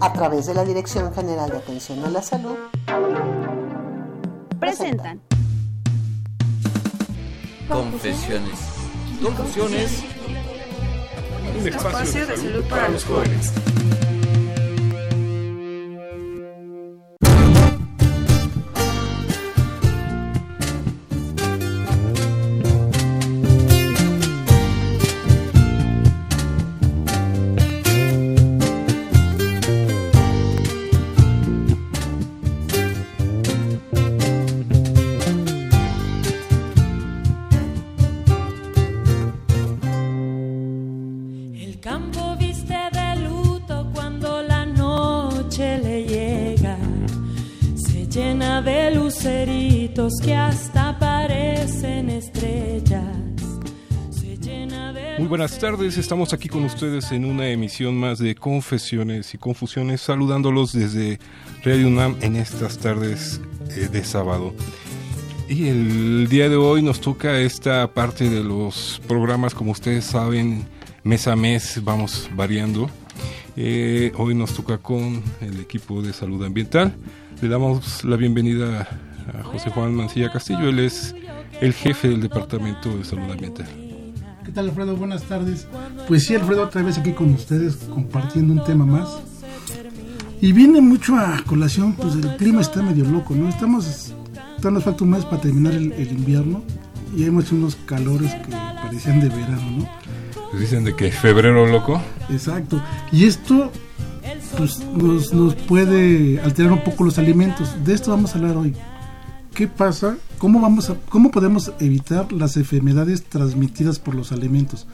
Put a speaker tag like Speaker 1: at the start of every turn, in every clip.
Speaker 1: a través de la Dirección General de Atención a la Salud,
Speaker 2: presentan
Speaker 3: Confesiones. Confesiones.
Speaker 4: Un espacio de salud para los jóvenes.
Speaker 5: Que hasta parecen estrellas.
Speaker 4: Muy buenas tardes, estamos aquí con ustedes en una emisión más de Confesiones y Confusiones, saludándolos desde Radio UNAM en estas tardes eh, de sábado. Y el día de hoy nos toca esta parte de los programas, como ustedes saben, mes a mes vamos variando. Eh, hoy nos toca con el equipo de salud ambiental. Le damos la bienvenida a José Juan Mancilla Castillo. Él es el jefe del Departamento de Salud Ambiental.
Speaker 6: ¿Qué tal, Alfredo? Buenas tardes. Pues sí, Alfredo, otra vez aquí con ustedes compartiendo un tema más. Y viene mucho a colación, pues el clima está medio loco, ¿no? Estamos, nos falta un mes para terminar el, invierno y hemos unos calores que parecían de verano, ¿no?
Speaker 4: Pues dicen de que febrero loco.
Speaker 6: Exacto. Y esto pues, nos, nos puede alterar un poco los alimentos. De esto vamos a hablar hoy. ¿Qué pasa? ¿Cómo, vamos a, ¿Cómo podemos evitar las enfermedades transmitidas por los alimentos?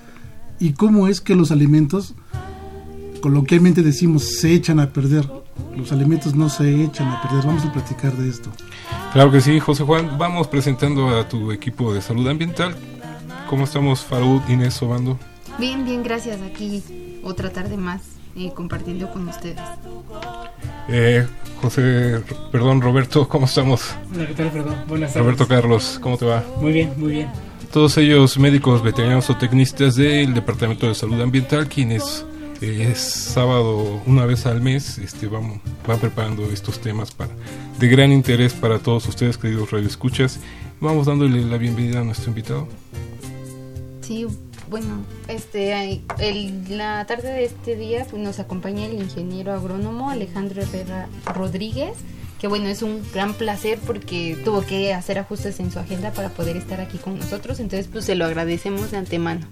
Speaker 6: ¿Y cómo es que los alimentos, coloquialmente decimos, se echan a perder? Los alimentos no se echan a perder. Vamos a platicar de esto.
Speaker 4: Claro que sí, José Juan. Vamos presentando a tu equipo de salud ambiental. ¿Cómo estamos, Farud, Inés Obando?
Speaker 7: Bien, bien, gracias. Aquí otra tarde más eh, compartiendo con ustedes.
Speaker 4: Eh, José, perdón, Roberto, ¿cómo estamos?
Speaker 8: Hola, ¿qué tal, perdón? Buenas
Speaker 4: tardes. Roberto Carlos, ¿cómo te va?
Speaker 8: Muy bien, muy bien.
Speaker 4: Todos ellos médicos, veterinarios o tecnistas del Departamento de Salud Ambiental, quienes eh, es sábado una vez al mes este, van, van preparando estos temas para, de gran interés para todos ustedes, queridos radioescuchas. Vamos dándole la bienvenida a nuestro invitado.
Speaker 7: Sí, bueno, este, el, la tarde de este día pues, nos acompaña el ingeniero agrónomo Alejandro Herrera Rodríguez, que bueno, es un gran placer porque tuvo que hacer ajustes en su agenda para poder estar aquí con nosotros, entonces pues se lo agradecemos de antemano.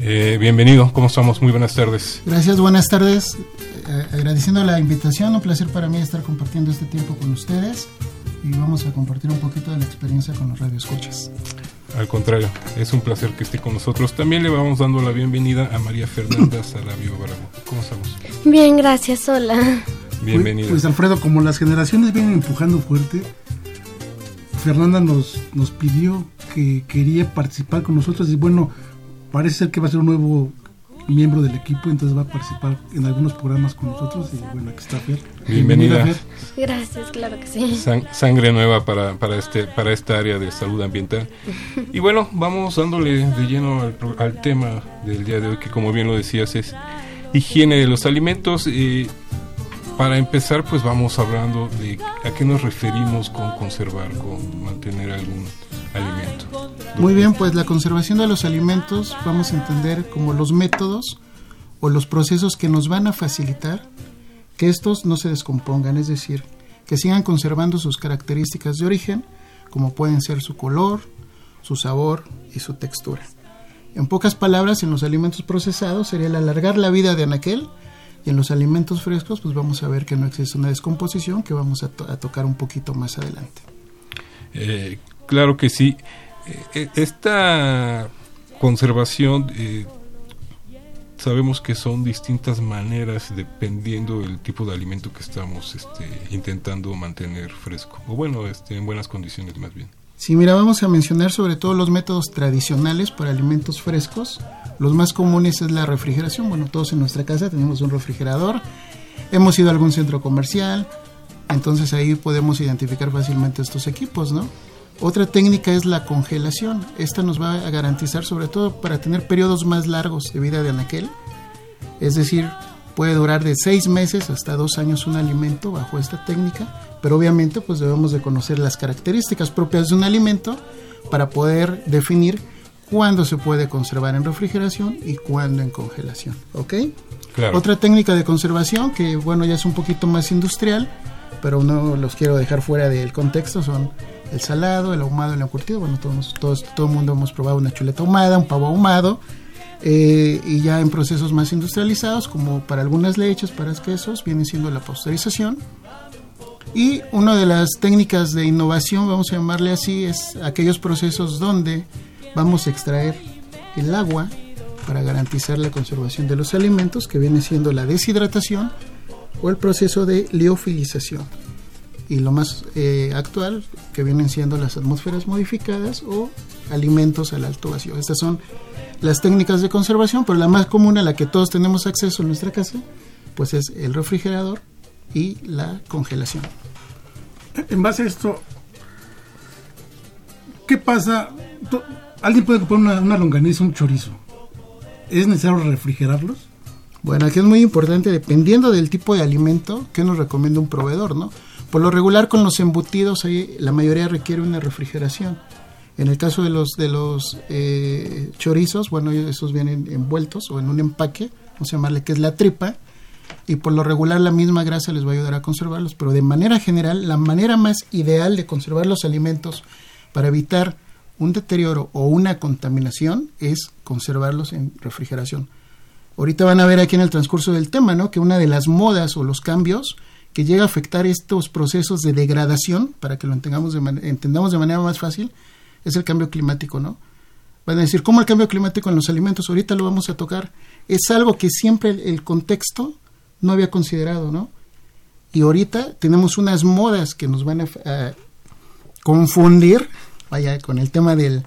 Speaker 4: Eh, bienvenido, ¿cómo estamos? Muy buenas tardes.
Speaker 9: Gracias, buenas tardes. Eh, agradeciendo la invitación, un placer para mí estar compartiendo este tiempo con ustedes y vamos a compartir un poquito de la experiencia con los radioescuchas.
Speaker 4: Al contrario, es un placer que esté con nosotros. También le vamos dando la bienvenida a María Fernanda Salavio Bravo. ¿Cómo estamos?
Speaker 10: Bien, gracias, hola.
Speaker 4: Bienvenida.
Speaker 6: Pues, pues, Alfredo, como las generaciones vienen empujando fuerte, Fernanda nos, nos pidió que quería participar con nosotros y bueno, parece ser que va a ser un nuevo miembro del equipo, entonces va a participar en algunos programas con nosotros y bueno, aquí está Fer.
Speaker 4: Bienvenida.
Speaker 10: Gracias, claro que sí.
Speaker 4: sangre nueva para, para, este, para esta área de salud ambiental. Y bueno, vamos dándole de lleno al, tema del día de hoy, que como bien lo decías es higiene de los alimentos. y para empezar, pues vamos hablando de a qué nos referimos con conservar, con mantener algún alimento.
Speaker 9: Muy bien, pues la conservación de los alimentos vamos a entender como los métodos o los procesos que nos van a facilitar que estos no se descompongan, es decir, que sigan conservando sus características de origen, como pueden ser su color, su sabor y su textura. En pocas palabras, en los alimentos procesados sería el alargar la vida de anaquel y en los alimentos frescos pues vamos a ver que no existe una descomposición que vamos a, tocar un poquito más adelante.
Speaker 4: Eh, claro que sí. Eh, eh, esta conservación sabemos que son distintas maneras dependiendo del tipo de alimento que estamos este, intentando mantener fresco, o bueno, este, en buenas condiciones más bien.
Speaker 9: Sí, mira, vamos a mencionar sobre todo los métodos tradicionales para alimentos frescos. Los más comunes es la refrigeración. Bueno, todos en nuestra casa tenemos un refrigerador. Hemos ido a algún centro comercial, entonces ahí podemos identificar fácilmente estos equipos, ¿no? Otra técnica es la congelación. Esta nos va a garantizar, sobre todo para tener periodos más largos de vida de anaquel. Es decir, puede durar de seis meses hasta dos años un alimento bajo esta técnica, pero obviamente pues debemos de conocer las características propias de un alimento para poder definir cuándo se puede conservar en refrigeración y cuándo en congelación, ¿ok? Otra técnica de conservación que bueno ya es un poquito más industrial, pero no los quiero dejar fuera del contexto, son el salado, el ahumado, el encurtido. Bueno, todos, todos, todo el mundo hemos probado una chuleta ahumada, un pavo ahumado, eh, y ya en procesos más industrializados, como para algunas leches, para quesos, viene siendo la pasteurización. Y una de las técnicas de innovación, vamos a llamarle así, es aquellos procesos donde vamos a extraer el agua para garantizar la conservación de los alimentos, que viene siendo la deshidratación o el proceso de liofilización y lo más eh, actual que vienen siendo las atmósferas modificadas o alimentos al alto vacío. Estas son las técnicas de conservación, pero la más común a la que todos tenemos acceso en nuestra casa, pues es el refrigerador y la congelación.
Speaker 6: En base a esto, ¿qué pasa? Alguien puede comprar una, una longaniza, un chorizo. ¿Es necesario refrigerarlos?
Speaker 9: Bueno, aquí es muy importante, dependiendo del tipo de alimento, que nos recomienda un proveedor, ¿no? Por lo regular con los embutidos ahí la mayoría requiere una refrigeración. En el caso de los de los eh, chorizos, bueno, esos vienen envueltos o en un empaque, vamos a llamarle que es la tripa, y por lo regular la misma grasa les va a ayudar a conservarlos, pero de manera general la manera más ideal de conservar los alimentos para evitar un deterioro o una contaminación es conservarlos en refrigeración. Ahorita van a ver aquí en el transcurso del tema, ¿no? Que una de las modas o los cambios que llega a afectar estos procesos de degradación, para que lo entendamos de, entendamos de manera más fácil, es el cambio climático, ¿no? Van a decir, ¿cómo el cambio climático en los alimentos? Ahorita lo vamos a tocar. Es algo que siempre el, contexto no había considerado, ¿no? Y ahorita tenemos unas modas que nos van a, confundir, vaya, con el tema del,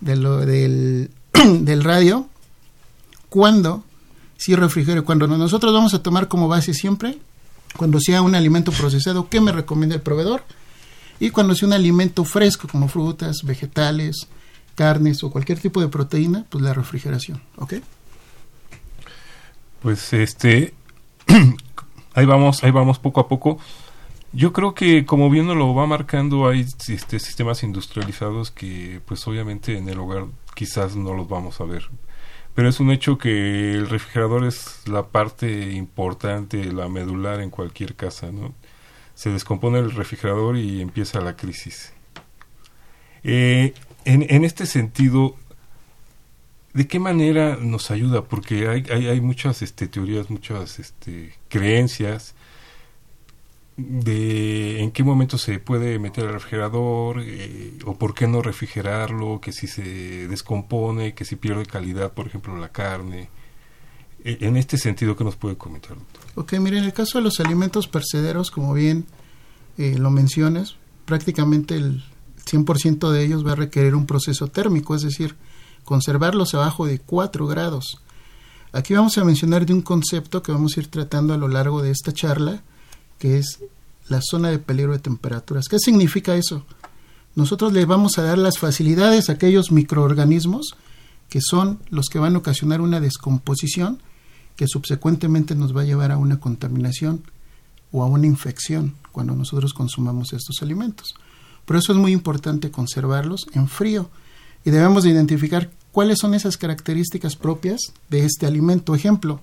Speaker 9: del, del radio, cuando, si refrigerio, cuando nosotros vamos a tomar como base siempre cuando sea un alimento procesado, ¿qué me recomienda el proveedor? Y cuando sea un alimento fresco, como frutas, vegetales, carnes o cualquier tipo de proteína, pues la refrigeración, ¿ok?
Speaker 4: Pues este, ahí vamos, ahí vamos poco a poco. Yo creo que como bien lo va marcando hay este, sistemas industrializados que pues obviamente en el hogar quizás no los vamos a ver pero es un hecho que el refrigerador es la parte importante, la medular en cualquier casa, ¿no? Se descompone el refrigerador y empieza la crisis. Eh, en, en, este sentido, ¿de qué manera nos ayuda? Porque hay, hay, hay muchas este, teorías, muchas este, creencias de en qué momento se puede meter al refrigerador eh, o por qué no refrigerarlo, que si se descompone, que si pierde calidad, por ejemplo, la carne. E, en este sentido, ¿qué nos puede comentar, doctor?
Speaker 9: Ok, mire, en el caso de los alimentos percederos, como bien eh, lo mencionas, prácticamente el 100% de ellos va a requerir un proceso térmico, es decir, conservarlos abajo de 4 grados. Aquí vamos a mencionar de un concepto que vamos a ir tratando a lo largo de esta charla, que es la zona de peligro de temperaturas. ¿Qué significa eso? Nosotros le vamos a dar las facilidades a aquellos microorganismos que son los que van a ocasionar una descomposición que subsecuentemente nos va a llevar a una contaminación o a una infección cuando nosotros consumamos estos alimentos. Por eso es muy importante conservarlos en frío y debemos de identificar cuáles son esas características propias de este alimento. Ejemplo,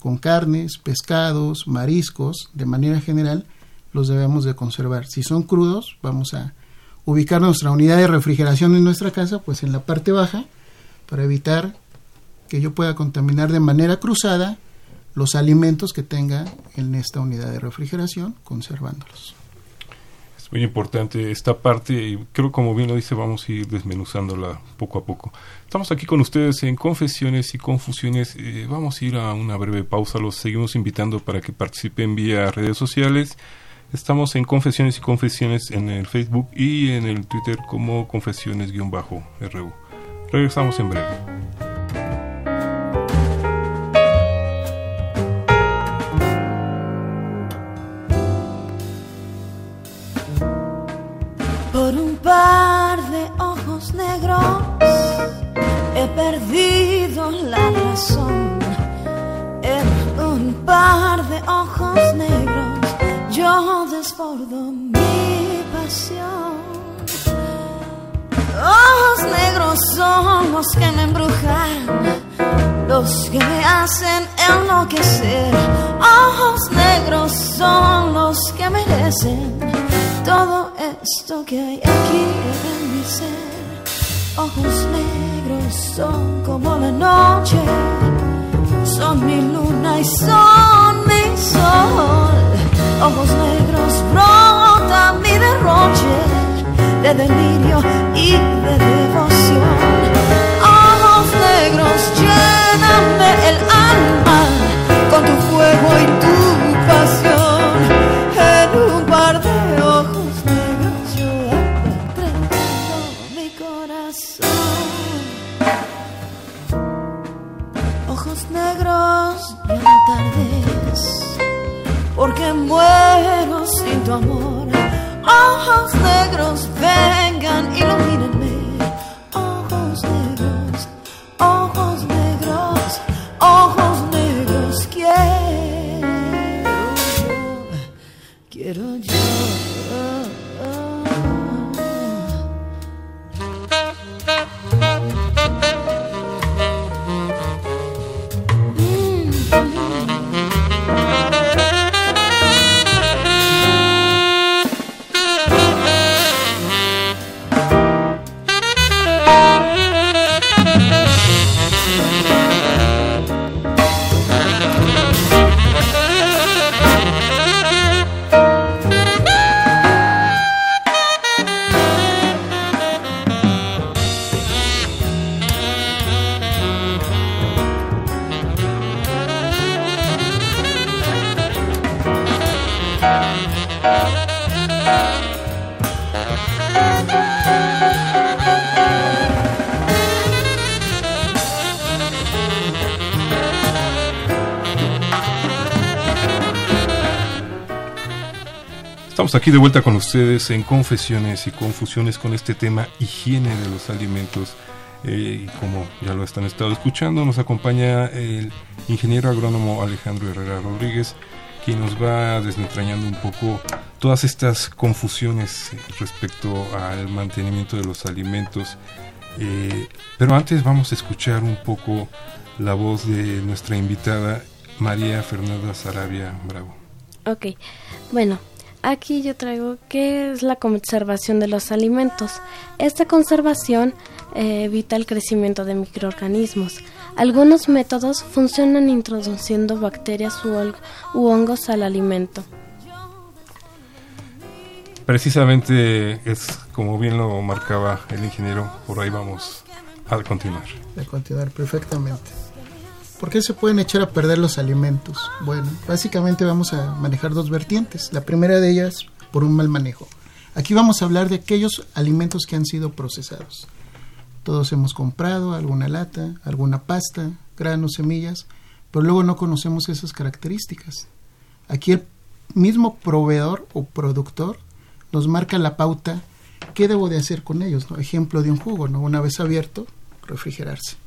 Speaker 9: con carnes, pescados, mariscos, de manera general, los debemos de conservar. Si son crudos, vamos a ubicar nuestra unidad de refrigeración en nuestra casa, pues en la parte baja, para evitar que yo pueda contaminar de manera cruzada los alimentos que tenga en esta unidad de refrigeración, conservándolos.
Speaker 4: Muy importante esta parte y creo como bien lo dice vamos a ir desmenuzándola poco a poco. Estamos aquí con ustedes en Confesiones y Confusiones. Eh, vamos a ir a una breve pausa. Los seguimos invitando para que participen vía redes sociales. Estamos en Confesiones y Confesiones en el Facebook y en el Twitter como Confesiones-RU. Regresamos en breve.
Speaker 2: La razón. En un par de ojos negros yo desbordo mi pasión. Ojos negros son los que me embrujan, los que me hacen enloquecer. Ojos negros son los que merecen todo esto que hay aquí en mi ser. Ojos negros son como la noche, son mi luna y son mi sol. Ojos negros brota mi derroche de delirio y de devoción. Ojos negros lléname el alma con tu fuego y tu
Speaker 4: Estamos aquí de vuelta con ustedes en Confesiones y Confusiones con este tema higiene de los alimentos. Eh, y como ya lo están estado escuchando, nos acompaña el ingeniero agrónomo Alejandro Herrera Rodríguez, quien nos va desentrañando un poco todas estas confusiones respecto al mantenimiento de los alimentos. Eh, pero antes vamos a escuchar un poco la voz de nuestra invitada María Fernanda Sarabia Bravo.
Speaker 10: Ok, bueno, aquí yo traigo qué es la conservación de los alimentos. Esta conservación eh, evita el crecimiento de microorganismos. Algunos métodos funcionan introduciendo bacterias u, hongos al alimento.
Speaker 4: Precisamente es como bien lo marcaba el ingeniero, por ahí vamos a continuar.
Speaker 9: de continuar perfectamente. ¿Por qué se pueden echar a perder los alimentos? Bueno, básicamente vamos a manejar dos vertientes. La primera de ellas, por un mal manejo. Aquí vamos a hablar de aquellos alimentos que han sido procesados. Todos hemos comprado alguna lata, alguna pasta, granos, semillas, pero luego no conocemos esas características. Aquí el mismo proveedor o productor nos marca la pauta qué debo de hacer con ellos. Ejemplo de un jugo, ¿no? una vez abierto, refrigerarse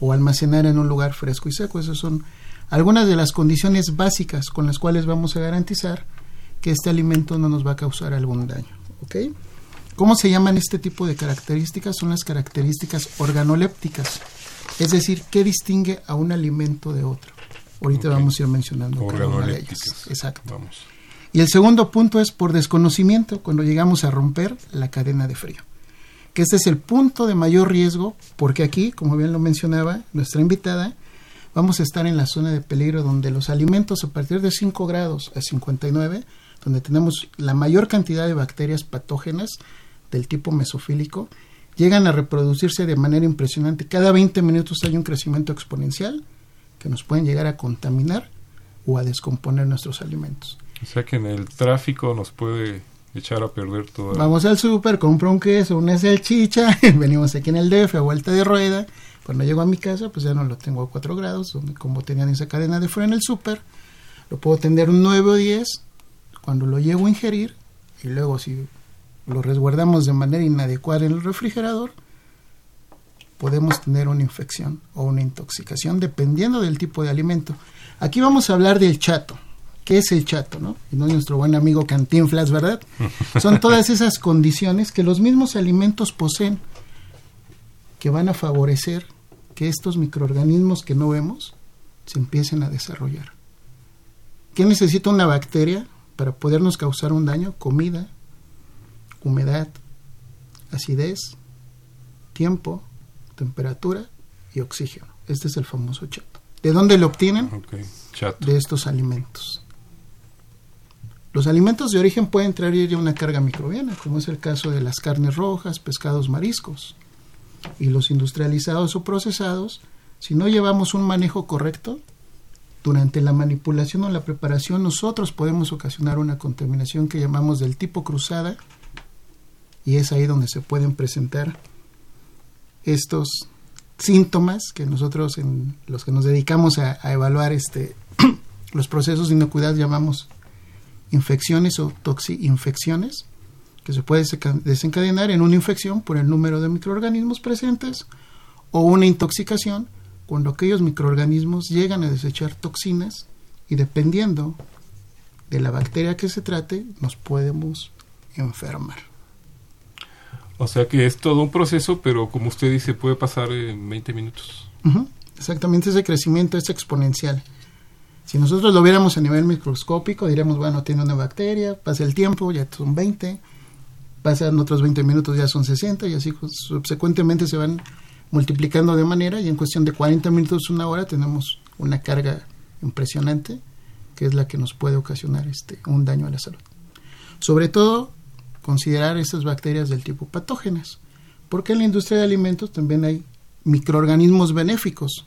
Speaker 9: o almacenar en un lugar fresco y seco. Esas son algunas de las condiciones básicas con las cuales vamos a garantizar que este alimento no nos va a causar algún daño. ¿ok? ¿Cómo se llaman este tipo de características? Son las características organolépticas, es decir, ¿qué distingue a un alimento de otro? Ahorita vamos a ir mencionando cada una de ellas. Exacto.
Speaker 4: Vamos.
Speaker 9: Y el segundo punto es por desconocimiento, cuando llegamos a romper la cadena de frío. Que este es el punto de mayor riesgo, porque aquí, como bien lo mencionaba nuestra invitada, vamos a estar en la zona de peligro donde los alimentos a partir de 5 grados a 59, donde tenemos la mayor cantidad de bacterias patógenas del tipo mesofílico, llegan a reproducirse de manera impresionante. Cada 20 minutos hay un crecimiento exponencial que nos pueden llegar a contaminar o a descomponer nuestros alimentos.
Speaker 4: O sea que en el tráfico nos puede
Speaker 9: Vamos al súper, compro un queso, una salchicha, venimos aquí en el DF a vuelta de rueda. Cuando llego a mi casa, pues ya no lo tengo a 4 grados, como tenían esa cadena de frío en el súper, lo puedo tener un 9 o 10 cuando lo llego a ingerir y luego si lo resguardamos de manera inadecuada en el refrigerador, podemos tener una infección o una intoxicación dependiendo del tipo de alimento. Aquí vamos a hablar del chato. ¿Qué es el chato? ¿no? Y no nuestro buen amigo Cantinflas, ¿verdad? Son todas esas condiciones que los mismos alimentos poseen que van a favorecer que estos microorganismos que no vemos se empiecen a desarrollar. ¿Qué necesita una bacteria para podernos causar un daño? Comida, humedad, acidez, tiempo, temperatura y oxígeno. Este es el famoso chato. ¿De dónde lo obtienen? De estos alimentos. Los alimentos de origen pueden traer ya una carga microbiana, como es el caso de las carnes rojas, pescados, mariscos. Y los industrializados o procesados, si no llevamos un manejo correcto, durante la manipulación o la preparación nosotros podemos ocasionar una contaminación que llamamos del tipo cruzada y es ahí donde se pueden presentar estos síntomas que nosotros en los que nos dedicamos a, evaluar este los procesos de inocuidad llamamos infecciones o toxi-infecciones, que se puede desencadenar en una infección por el número de microorganismos presentes o una intoxicación cuando aquellos microorganismos llegan a desechar toxinas y dependiendo de la bacteria que se trate nos podemos enfermar.
Speaker 4: O sea que es todo un proceso, pero como usted dice, puede pasar en 20 minutos.
Speaker 9: Exactamente, ese crecimiento es exponencial. Si nosotros lo viéramos a nivel microscópico, diríamos, bueno, tiene una bacteria, pasa el tiempo, ya son 20, pasan otros 20 minutos, ya son 60, y así subsecuentemente se van multiplicando de manera, y en cuestión de 40 minutos, una hora, tenemos una carga impresionante, que es la que nos puede ocasionar este, un daño a la salud. Sobre todo, considerar estas bacterias del tipo patógenas, porque en la industria de alimentos también hay microorganismos benéficos,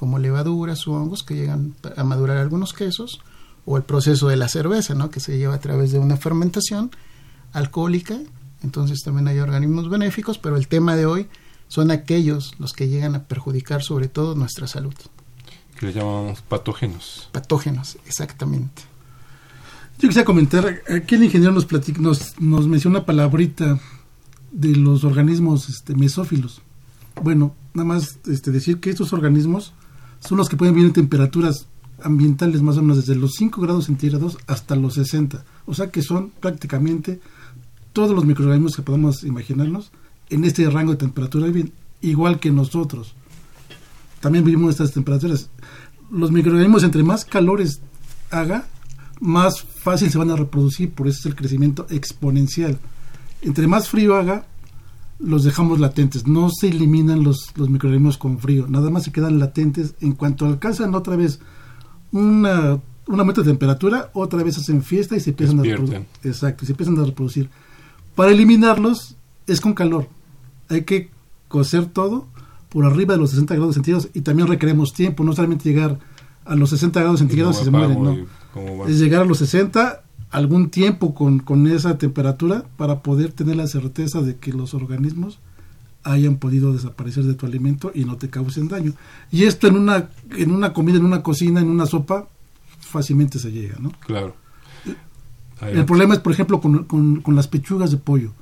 Speaker 9: como levaduras o hongos que llegan a madurar algunos quesos, o el proceso de la cerveza, ¿no? que se lleva a través de una fermentación alcohólica, entonces también hay organismos benéficos, pero el tema de hoy son aquellos los que llegan a perjudicar sobre todo nuestra salud.
Speaker 4: Que le llamamos patógenos.
Speaker 9: Patógenos, exactamente.
Speaker 6: Yo quisiera comentar, aquí el ingeniero nos, platica, nos, nos menciona una palabrita de los organismos este, mesófilos. Bueno, nada más este, decir que estos organismos son los que pueden vivir en temperaturas ambientales más o menos desde los 5 grados centígrados hasta los 60. O sea que son prácticamente todos los microorganismos que podemos imaginarnos en este rango de temperatura, igual que nosotros. También vivimos estas temperaturas. Los microorganismos, entre más calores haga, más fácil se van a reproducir, por eso es el crecimiento exponencial. Entre más frío haga, los dejamos latentes, no se eliminan los, los microorganismos con frío, nada más se quedan latentes. En cuanto alcanzan otra vez una, un aumento de temperatura, otra vez hacen fiesta y se empiezan a reproducir. Exacto, se empiezan a reproducir. Para eliminarlos es con calor. Hay que cocer todo por arriba de los 60 grados centígrados y también requeremos tiempo, no solamente llegar a los 60 grados centígrados y, se mueren, no. Es llegar a los 60 algún tiempo con, con esa temperatura para poder tener la certeza de que los organismos hayan podido desaparecer de tu alimento y no te causen daño. Y esto en una, en una comida, en una cocina, en una sopa, fácilmente se llega, ¿no?
Speaker 4: Claro.
Speaker 6: El problema es, por ejemplo, con, con, las pechugas de pollo.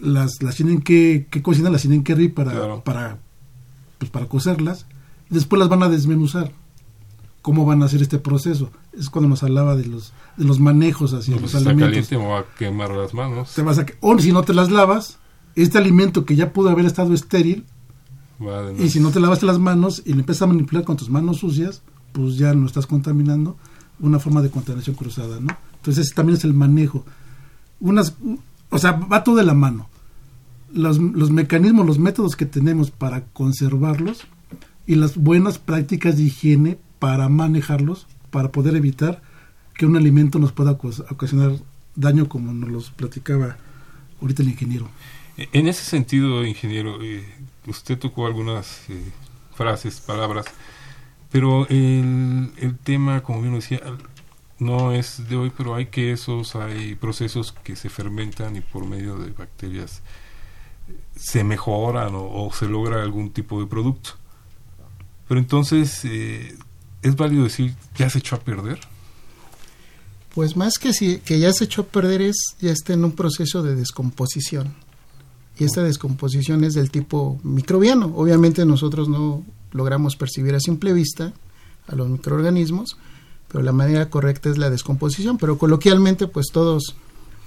Speaker 6: Las, las tienen que, que cocinar, las tienen que hervir para, para, pues, para cocerlas. Después las van a desmenuzar cómo van a hacer este proceso. Es cuando nos hablaba de los, de los manejos hacia
Speaker 4: no,
Speaker 6: los
Speaker 4: pues
Speaker 6: alimentos.
Speaker 4: Caliente, me va a quemar las manos.
Speaker 6: Te vas a, o si no te las lavas, este alimento que ya pudo haber estado estéril, y si no te lavaste las manos y lo empiezas a manipular con tus manos sucias, pues ya no estás contaminando una forma de contaminación cruzada, ¿no? Entonces también es el manejo. Unas, o sea, va todo de la mano. Los, los mecanismos, los métodos que tenemos para conservarlos y las buenas prácticas de higiene para manejarlos, para poder evitar que un alimento nos pueda ocas- ocasionar daño como nos los platicaba ahorita el ingeniero.
Speaker 4: En ese sentido, ingeniero, eh, usted tocó algunas eh, frases, palabras, pero el, el tema, como bien decía, no es de hoy, pero hay quesos, hay procesos que se fermentan y por medio de bacterias se mejoran o, se logra algún tipo de producto. Pero entonces, eh, ¿es válido decir ya se echó a perder?
Speaker 9: Pues más que, si, que ya se echó a perder es ya está en un proceso de descomposición. Y esta descomposición es del tipo microbiano. Obviamente nosotros no logramos percibir a simple vista a los microorganismos, pero la manera correcta es la descomposición. Pero coloquialmente, pues todos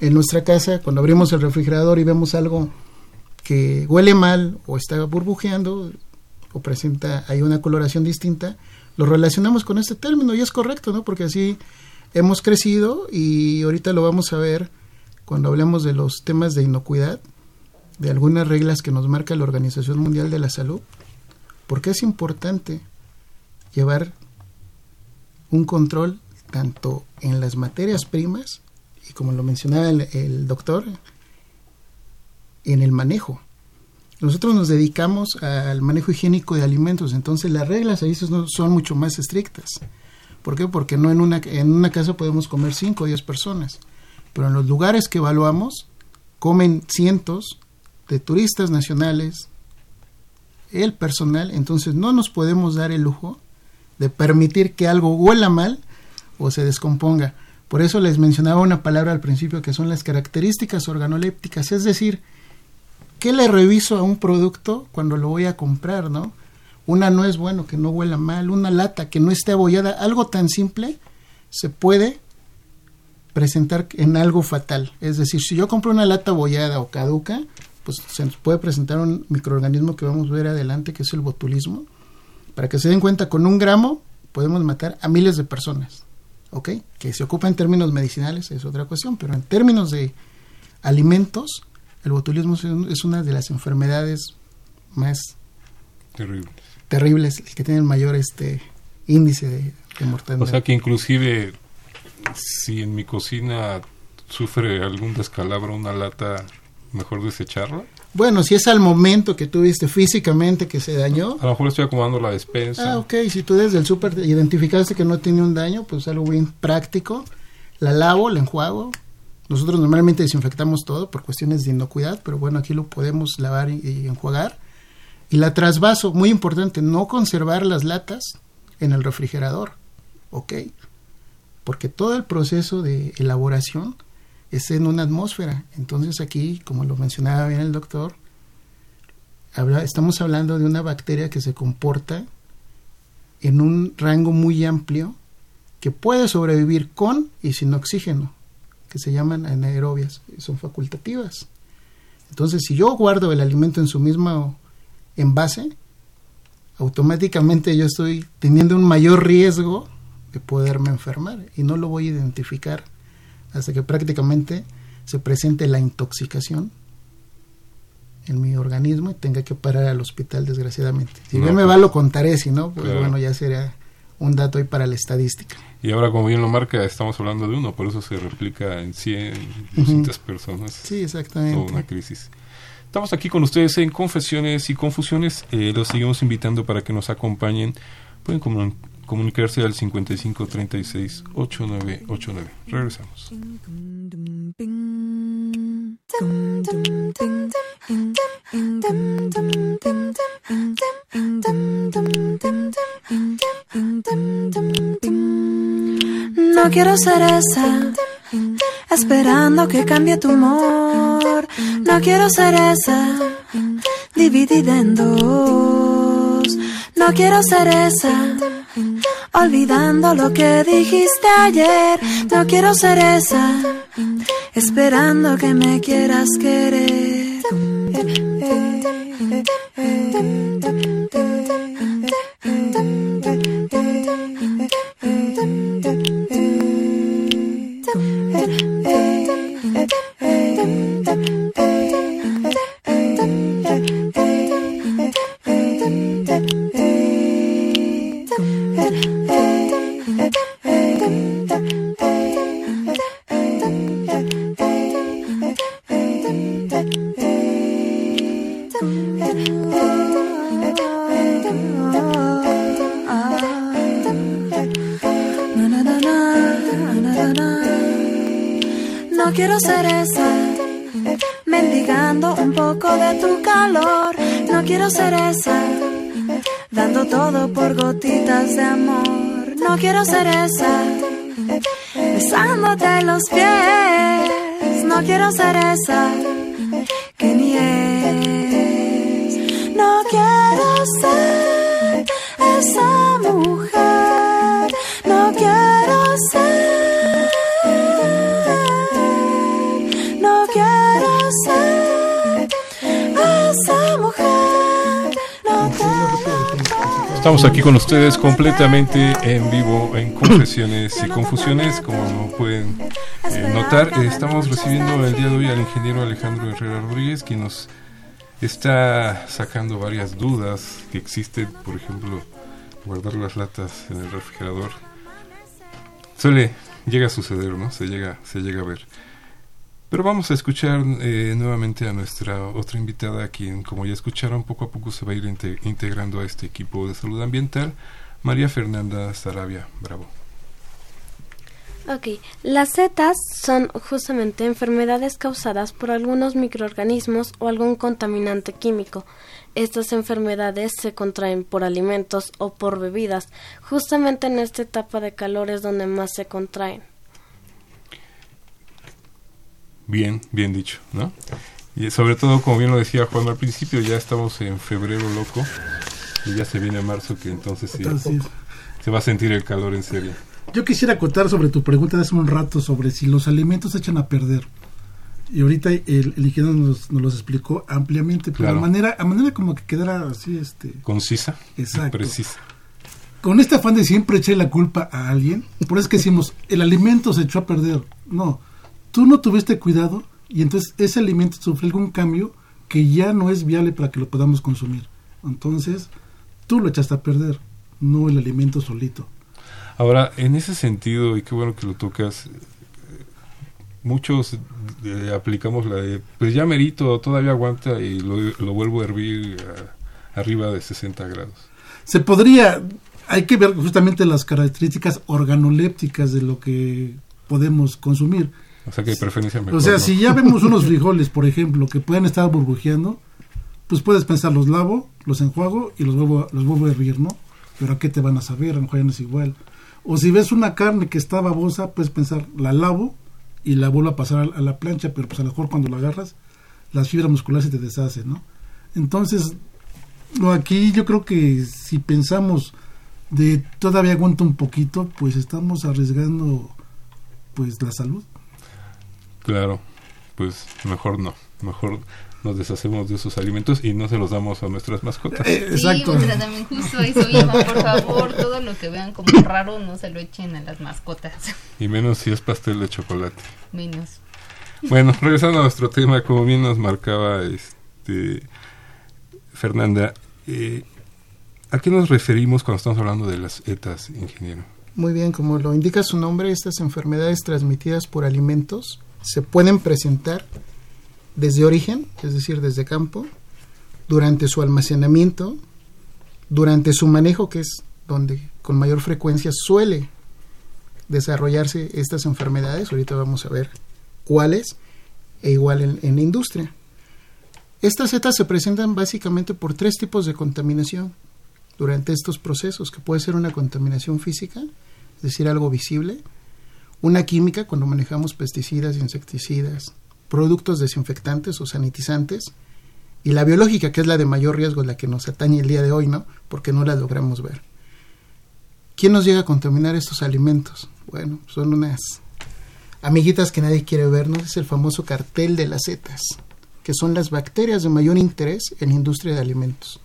Speaker 9: en nuestra casa, cuando abrimos el refrigerador y vemos algo que huele mal o está burbujeando o presenta hay una coloración distinta, lo relacionamos con este término y es correcto, ¿no? Porque así hemos crecido y ahorita lo vamos a ver cuando hablemos de los temas de inocuidad, de algunas reglas que nos marca la Organización Mundial de la Salud, porque es importante llevar un control tanto en las materias primas y como lo mencionaba el, el doctor, en el manejo. Nosotros nos dedicamos al manejo higiénico de alimentos, entonces las reglas ahí son, mucho más estrictas. ¿Por qué? Porque no en una, en una casa podemos comer 5 o 10 personas, pero en los lugares que evaluamos comen cientos de turistas nacionales, el personal, entonces no nos podemos dar el lujo de permitir que algo huela mal o se descomponga. Por eso les mencionaba una palabra al principio que son las características organolépticas, es decir, ¿qué le reviso a un producto cuando lo voy a comprar, no? Una no es bueno que no huela mal, una lata que no esté abollada, algo tan simple se puede presentar en algo fatal. Es decir, si yo compro una lata abollada o caduca, pues se nos puede presentar un microorganismo que vamos a ver adelante, que es el botulismo. Para que se den cuenta, con un gramo podemos matar a miles de personas. ¿Ok? Que se ocupa en términos medicinales es otra cuestión, pero en términos de alimentos, el botulismo es un- es una de las enfermedades más
Speaker 4: Terrible.
Speaker 9: terribles, que tienen mayor este índice de, de mortalidad.
Speaker 4: O sea que inclusive si en mi cocina sufre algún descalabro una lata, mejor desecharla.
Speaker 9: bueno, si es al momento que tú viste físicamente que se dañó,
Speaker 4: A lo mejor estoy acomodando la despensa.
Speaker 9: Ah, ok. Si tú desde el súper identificaste que no tenía un daño, pues algo bien práctico. La lavo, la enjuago. Nosotros normalmente desinfectamos todo por cuestiones de inocuidad, pero bueno, aquí lo podemos lavar y, enjuagar. Y la trasvaso, muy importante, no conservar las latas en el refrigerador. Ok. Porque todo el proceso de elaboración es en una atmósfera. Entonces aquí, como lo mencionaba bien el doctor, habla- estamos hablando de una bacteria que se comporta en un rango muy amplio que puede sobrevivir con y sin oxígeno, que se llaman anaerobias, son facultativas. Entonces, si yo guardo el alimento en su mismo envase, automáticamente yo estoy teniendo un mayor riesgo de poderme enfermar y no lo voy a identificar hasta que prácticamente se presente la intoxicación en mi organismo y tenga que parar al hospital desgraciadamente. Si
Speaker 4: No,
Speaker 9: bien me
Speaker 4: pues,
Speaker 9: va lo contaré, si no, pues
Speaker 4: claro.
Speaker 9: bueno, ya será un dato ahí para la estadística.
Speaker 4: Y ahora, como bien lo marca, estamos hablando de uno, por eso se replica en 100, 200 personas.
Speaker 9: Sí, exactamente.
Speaker 4: Toda una crisis. Estamos aquí con ustedes en Confesiones y Confusiones. Eh, los seguimos invitando para que nos acompañen. Pueden comunicarse al 55 36 8989. Regresamos.
Speaker 2: No quiero ser esa, esperando que cambie tu humor. No quiero ser esa, dividida. No quiero ser esa, olvidando lo que dijiste ayer. No quiero ser esa, esperando que me quieras querer.
Speaker 4: Aquí con ustedes completamente en vivo en Confesiones y Confusiones, como pueden eh, notar. estamos recibiendo el día de hoy al ingeniero Alejandro Herrera Rodríguez, quien nos está sacando varias dudas que existen, por ejemplo, guardar las latas en el refrigerador. Suele, llega a suceder, ¿no? Se llega, se llega a ver. Pero vamos a escuchar eh, nuevamente a nuestra otra invitada, quien, como ya escucharon, poco a poco se va a ir inte- integrando a este equipo de salud ambiental, María Fernanda Sarabia Bravo.
Speaker 10: Ok, las setas son justamente enfermedades causadas por algunos microorganismos o algún contaminante químico. Estas enfermedades se contraen por alimentos o por bebidas. Justamente en esta etapa de calor es donde más se contraen.
Speaker 4: Bien, bien dicho, ¿no? Y sobre todo, como bien lo decía Juan al principio, ya estamos en febrero loco y ya se viene marzo, que entonces sí, se va a sentir el calor en serio.
Speaker 6: Yo quisiera acotar sobre tu pregunta de hace un rato sobre si los alimentos se echan a perder. Y ahorita el, el ingeniero nos, nos los explicó ampliamente, pero
Speaker 4: Claro.
Speaker 6: a manera, a manera como que quedara así, este,
Speaker 4: Concisa,
Speaker 6: Exacto.
Speaker 4: precisa.
Speaker 6: con este afán de siempre echarle la culpa a alguien, por eso es que decimos, el alimento se echó a perder. No, tú no tuviste cuidado y entonces ese alimento sufrió algún cambio que ya no es viable para que lo podamos consumir. Entonces, tú lo echaste a perder, no el alimento solito.
Speaker 4: Ahora, en ese sentido, y qué bueno que lo tocas, eh, muchos eh, aplicamos la de, pues ya merito, todavía aguanta y lo, lo vuelvo a hervir a- arriba de 60 grados.
Speaker 6: Se podría, hay que ver justamente las características organolépticas de lo que podemos consumir.
Speaker 4: O sea que preferencia mejor.
Speaker 6: O sea,
Speaker 4: ¿no?
Speaker 6: si ya vemos unos frijoles, por ejemplo, que pueden estar burbujeando, pues puedes pensar, los lavo, los enjuago y los vuelvo, los vuelvo a hervir, ¿no? Pero ¿a qué te van a saber? A lo mejor ya no es igual. O si ves una carne que está babosa, puedes pensar, la lavo y la vuelvo a pasar a, a la plancha, pero pues a lo mejor cuando la agarras, las fibras musculares se te deshacen, ¿no? Entonces, aquí yo creo que si pensamos de todavía aguanta un poquito, pues estamos arriesgando pues la salud.
Speaker 4: Claro, pues mejor no, mejor nos deshacemos de esos alimentos y no se los damos a nuestras mascotas.
Speaker 6: Eh,
Speaker 7: Sí, o sea, también justo a eso iba, por favor, todo lo que vean como raro no se lo echen a las mascotas,
Speaker 4: Y menos si es pastel de chocolate.
Speaker 7: menos.
Speaker 4: Bueno, regresando a nuestro tema, como bien nos marcaba este Fernanda, eh, ¿a qué nos referimos cuando estamos hablando de las ETAs, ingeniero?
Speaker 9: Muy bien, como lo indica su nombre, estas enfermedades transmitidas por alimentos se pueden presentar desde origen, es decir, desde campo, durante su almacenamiento, durante su manejo, que es donde con mayor frecuencia suele desarrollarse estas enfermedades. Ahorita vamos a ver cuáles, e igual en, en la industria. Estas setas se presentan básicamente por tres tipos de contaminación durante estos procesos, que puede ser una contaminación física, es decir, algo visible, una química cuando manejamos pesticidas, insecticidas, productos desinfectantes o sanitizantes, y la biológica, que es la de mayor riesgo, la que nos atañe el día de hoy, ¿no? Porque no la logramos ver. ¿Quién nos llega a contaminar estos alimentos? Bueno, son unas amiguitas que nadie quiere ver, ¿no? Es el famoso cartel de las setas, que son las bacterias de mayor interés en la industria de alimentos.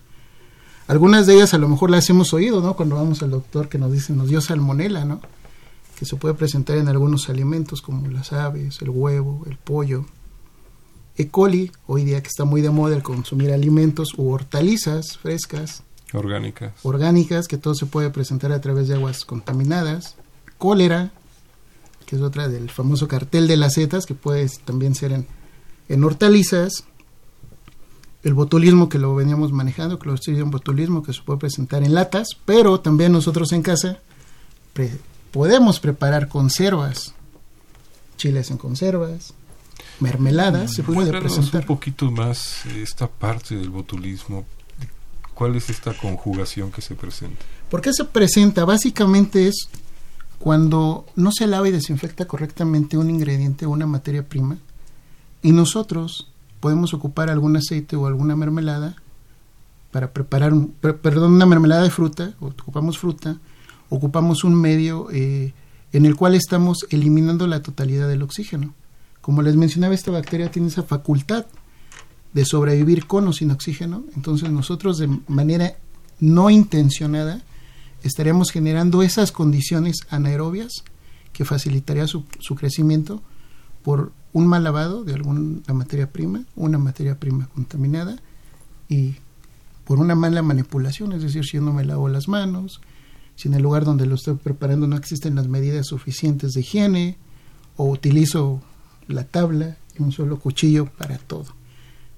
Speaker 9: Algunas de ellas a lo mejor las hemos oído, ¿no? Cuando vamos al doctor que nos dice, nos dio salmonela, ¿no? Que se puede presentar en algunos alimentos como las aves, el huevo, el pollo. E. coli, hoy día que está muy de moda el consumir alimentos u hortalizas frescas,
Speaker 4: Orgánicas.
Speaker 9: orgánicas, que todo se puede presentar a través de aguas contaminadas. Cólera, que es otra del famoso cartel de las setas, que puede también ser en, en hortalizas. El botulismo que lo veníamos manejando, que lo estoy en botulismo, que se puede presentar en latas, pero también nosotros en casa pre- podemos preparar conservas, chiles en conservas, mermelada se puede presentar.
Speaker 4: un poquito más esta parte del botulismo. ¿Cuál es esta conjugación que se presenta?
Speaker 9: ¿Por qué se presenta? Básicamente es cuando no se lava y desinfecta correctamente un ingrediente o una materia prima y nosotros podemos ocupar algún aceite o alguna mermelada para preparar, un, per- perdón, una mermelada de fruta, o ocupamos fruta, ocupamos un medio eh, en el cual estamos eliminando la totalidad del oxígeno. Como les mencionaba, esta bacteria tiene esa facultad de sobrevivir con o sin oxígeno, entonces nosotros de manera no intencionada estaríamos generando esas condiciones anaerobias que facilitaría su, su crecimiento por un mal lavado de alguna materia prima, una materia prima contaminada y por una mala manipulación, es decir, si yo no me lavo las manos, si en el lugar donde lo estoy preparando no existen las medidas suficientes de higiene o utilizo la tabla y un solo cuchillo para todo.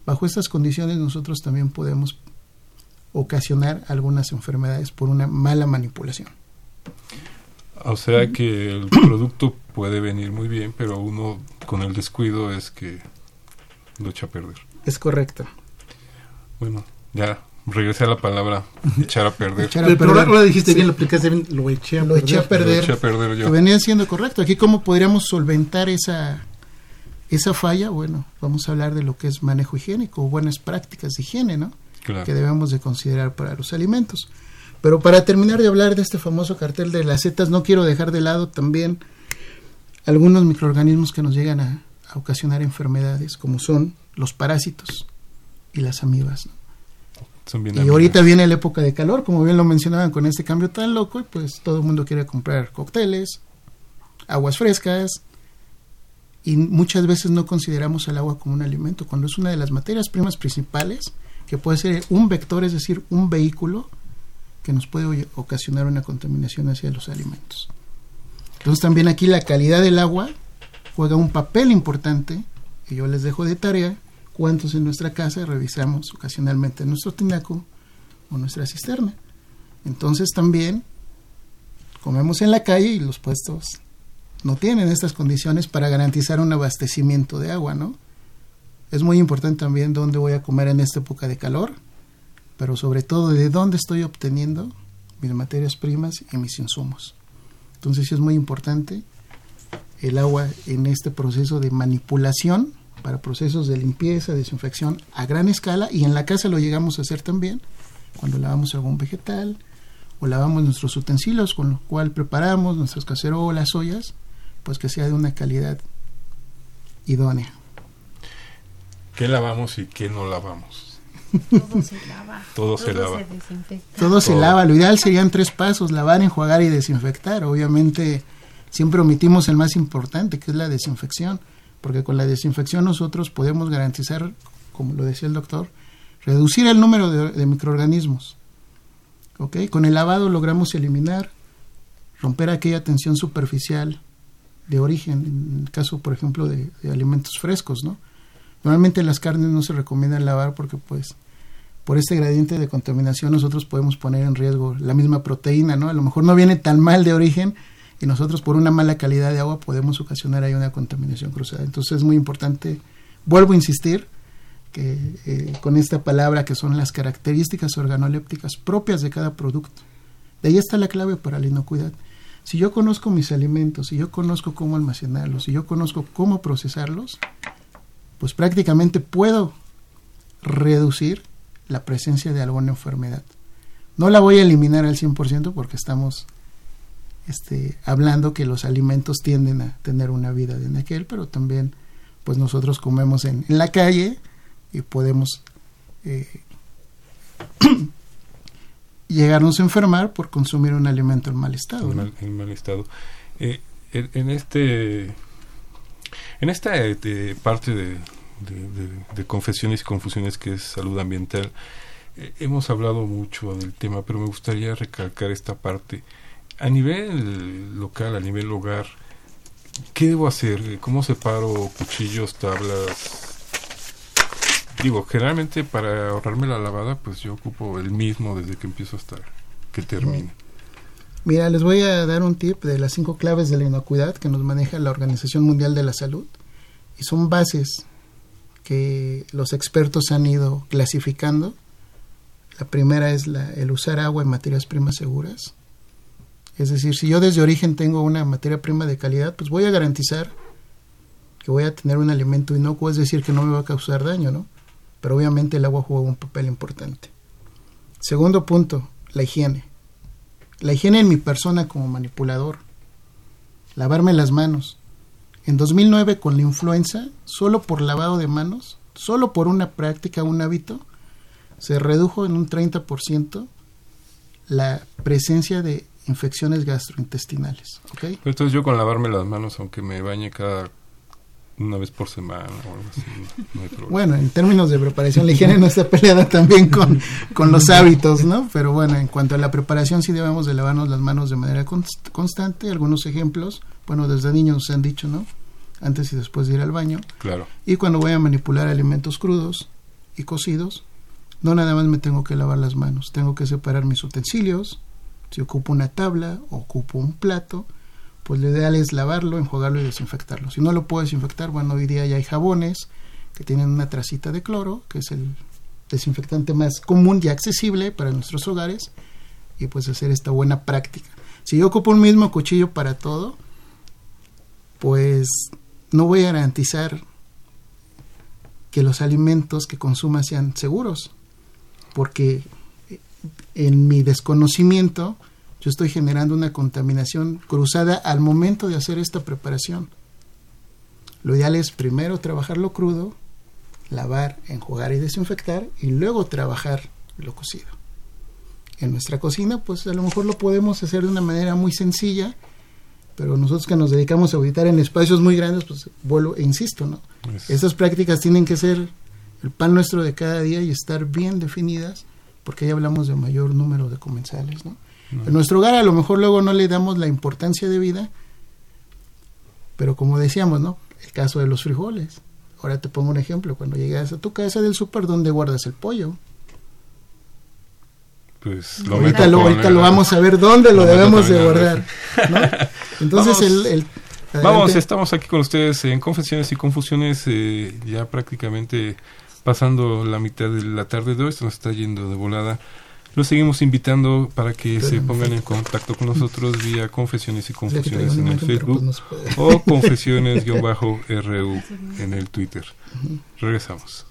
Speaker 9: Bajo estas condiciones nosotros también podemos ocasionar algunas enfermedades por una mala manipulación.
Speaker 4: O sea que el producto puede venir muy bien, pero uno con el descuido es que lo echa a perder.
Speaker 9: Es correcto.
Speaker 4: Bueno, ya regresé a la palabra echar a perder.
Speaker 9: Echar a
Speaker 6: Pero
Speaker 9: perder.
Speaker 6: ahora lo dijiste
Speaker 9: Sí.
Speaker 6: bien, lo aplicaste bien, lo eché a
Speaker 9: Lo
Speaker 6: perder.
Speaker 9: eché a perder.
Speaker 4: Lo eché a perder yo.
Speaker 9: Que venía siendo correcto. Aquí, ¿cómo podríamos solventar esa, esa falla? Bueno, vamos a hablar de lo que es manejo higiénico o buenas prácticas de higiene, ¿no?
Speaker 4: Claro.
Speaker 9: Que debemos de considerar para los alimentos. Pero para terminar de hablar de este famoso cartel de las setas, no quiero dejar de lado también algunos microorganismos que nos llegan a, a ocasionar enfermedades, como son los parásitos y las amibas. ¿no?
Speaker 4: Son bien
Speaker 9: Y
Speaker 4: amigas.
Speaker 9: ahorita viene la época de calor, como bien lo mencionaban con este cambio tan loco, y pues todo el mundo quiere comprar cócteles, aguas frescas, y muchas veces no consideramos el agua como un alimento, cuando es una de las materias primas principales, que puede ser un vector, es decir, un vehículo que nos puede ocasionar una contaminación hacia los alimentos. Entonces también aquí la calidad del agua juega un papel importante, y yo les dejo de tarea cuántos en nuestra casa revisamos ocasionalmente nuestro tinaco o nuestra cisterna. Entonces también comemos en la calle y los puestos no tienen estas condiciones para garantizar un abastecimiento de agua, ¿no? Es muy importante también dónde voy a comer en esta época de calor, pero sobre todo de dónde estoy obteniendo mis materias primas y mis insumos. Entonces sí es muy importante el agua en este proceso de manipulación para procesos de limpieza, desinfección a gran escala y en la casa lo llegamos a hacer también cuando lavamos algún vegetal o lavamos nuestros utensilios con lo cual preparamos nuestras cacerolas, ollas, pues que sea de una calidad idónea.
Speaker 4: ¿Qué lavamos y qué no lavamos?
Speaker 7: Todo se lava.
Speaker 4: Todo se lava.
Speaker 7: desinfecta.
Speaker 9: Todo se
Speaker 4: Todo.
Speaker 9: lava, lo ideal serían tres pasos, lavar, enjuagar y desinfectar. Obviamente siempre omitimos el más importante, que es la desinfección, porque con la desinfección nosotros podemos garantizar, como lo decía el doctor, reducir el número de, microorganismos. ¿Ok? Con el lavado logramos eliminar, romper aquella tensión superficial de origen, en el caso, por ejemplo, de, de alimentos frescos, ¿no? Normalmente las carnes no se recomiendan lavar porque, pues, por este gradiente de contaminación nosotros podemos poner en riesgo la misma proteína, ¿no? A lo mejor no viene tan mal de origen y nosotros por una mala calidad de agua podemos ocasionar ahí una contaminación cruzada. Entonces es muy importante, vuelvo a insistir, que eh, con esta palabra que son las características organolépticas propias de cada producto. De ahí está la clave para la inocuidad. Si yo conozco mis alimentos, si yo conozco cómo almacenarlos, si yo conozco cómo procesarlos, pues prácticamente puedo reducir la presencia de alguna enfermedad. No la voy a eliminar al 100% porque estamos este, hablando que los alimentos tienden a tener una vida de aquel, pero también pues nosotros comemos en, en la calle y podemos eh, llegarnos a enfermar por consumir un alimento en mal estado.
Speaker 4: en
Speaker 9: ¿no?
Speaker 4: mal, en mal estado. Eh, en, en este en esta eh, parte de, de- de- de confesiones y confusiones que es salud ambiental, eh, hemos hablado mucho del tema, pero me gustaría recalcar esta parte. A nivel local, a nivel hogar, ¿qué debo hacer? ¿Cómo separo cuchillos, tablas? Digo, generalmente para ahorrarme la lavada, pues yo ocupo el mismo desde que empiezo hasta que termine.
Speaker 9: Mira, les voy a dar un tip de las cinco claves de la inocuidad que nos maneja la Organización Mundial de la Salud y son bases que los expertos han ido clasificando. La primera es la, el usar agua en materias primas seguras. Es decir, si yo desde origen tengo una materia prima de calidad, pues voy a garantizar que voy a tener un alimento inocuo, es decir, que no me va a causar daño, ¿no? Pero obviamente el agua juega un papel importante. Segundo punto, la higiene. La higiene en mi persona como manipulador. Lavarme las manos. En 2009 con la influenza, solo por lavado de manos, solo por una práctica, un hábito, se redujo en un 30% la presencia de infecciones gastrointestinales. ¿okay?
Speaker 4: Entonces yo con lavarme las manos, aunque me bañe cada una vez por semana o algo así, no hay problema.
Speaker 9: Bueno, en términos de preparación, la higiene no está peleada también con, con los hábitos, ¿no? Pero bueno, en cuanto a la preparación, sí debemos de lavarnos las manos de manera const- constante. Algunos ejemplos, bueno, desde niños se han dicho, ¿no? Antes y después de ir al baño.
Speaker 4: Claro.
Speaker 9: Y cuando voy a manipular alimentos crudos y cocidos, no nada más me tengo que lavar las manos, tengo que separar mis utensilios. Si ocupo una tabla ocupo un plato, pues lo ideal es lavarlo, enjuagarlo y desinfectarlo. Si no lo puedo desinfectar, bueno, hoy día ya hay jabones que tienen una tracita de cloro, que es el desinfectante más común y accesible para nuestros hogares, y pues hacer esta buena práctica. Si yo ocupo un mismo cuchillo para todo, pues no voy a garantizar que los alimentos que consuma sean seguros, porque en mi desconocimiento yo estoy generando una contaminación cruzada al momento de hacer esta preparación. Lo ideal es primero trabajarlo crudo, lavar, enjuagar y desinfectar y luego trabajar lo cocido. En nuestra cocina, pues a lo mejor lo podemos hacer de una manera muy sencilla, pero nosotros que nos dedicamos a habitar en espacios muy grandes, pues vuelvo e insisto, ¿no?
Speaker 4: Es-
Speaker 9: Estas prácticas tienen que ser el pan nuestro de cada día y estar bien definidas, porque ya hablamos de mayor número de comensales, ¿no? En nuestro hogar a lo mejor luego no le damos la importancia de vida, pero como decíamos, ¿no? El caso de los frijoles. Ahora te pongo un ejemplo, cuando llegas a tu casa del súper, ¿dónde guardas el pollo?
Speaker 4: Pues lo
Speaker 9: ahorita lo, ahorita vamos a ver dónde lo, debemos de guardar. ¿no? Entonces
Speaker 4: Vamos.
Speaker 9: el, el-
Speaker 4: Vamos, estamos aquí con ustedes en Confesiones y Confusiones, eh, ya prácticamente pasando la mitad de la tarde de hoy, se nos está yendo de volada. Los seguimos invitando para que se pongan en contacto con nosotros vía Confesiones y Confusiones en el Facebook o Confesiones-RU en el Twitter. Regresamos.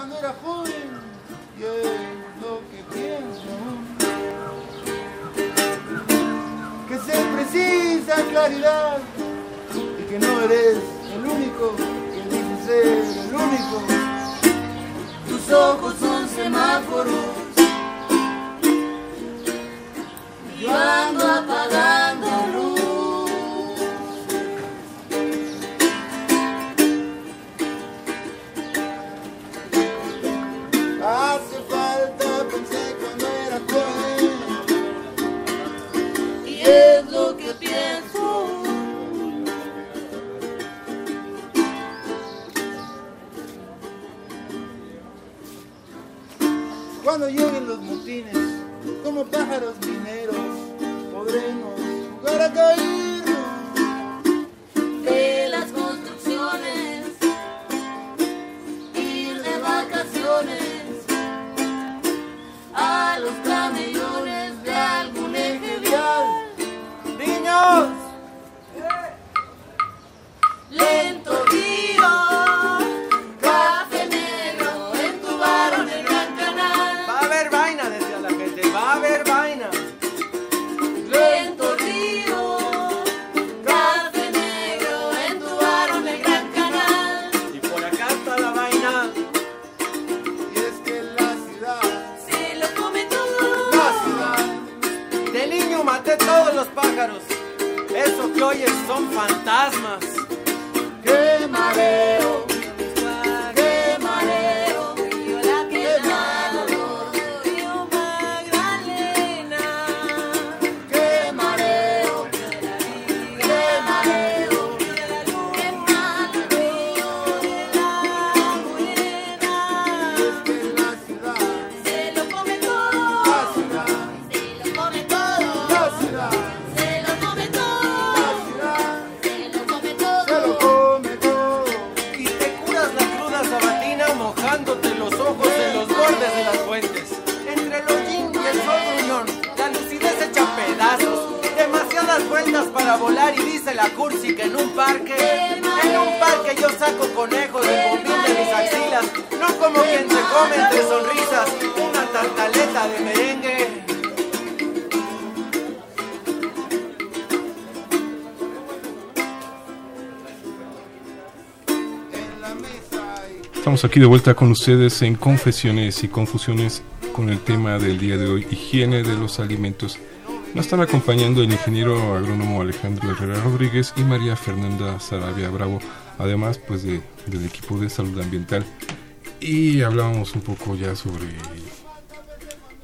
Speaker 11: Cuando era joven, y es lo que pienso. Que se precisa claridad y que no eres el único que dice ser el único. Tus ojos son semáforos, yo lleguen los motines, como pájaros mineros, podremos jugar a caernos de las construcciones ir de vacaciones a los
Speaker 4: aquí de vuelta con ustedes en Confesiones y Confusiones con el tema del día de hoy, higiene de los alimentos. Nos están acompañando el ingeniero agrónomo Alejandro Herrera Rodríguez y María Fernanda Sarabia Bravo, además pues de, del equipo de salud ambiental. Y hablábamos un poco ya sobre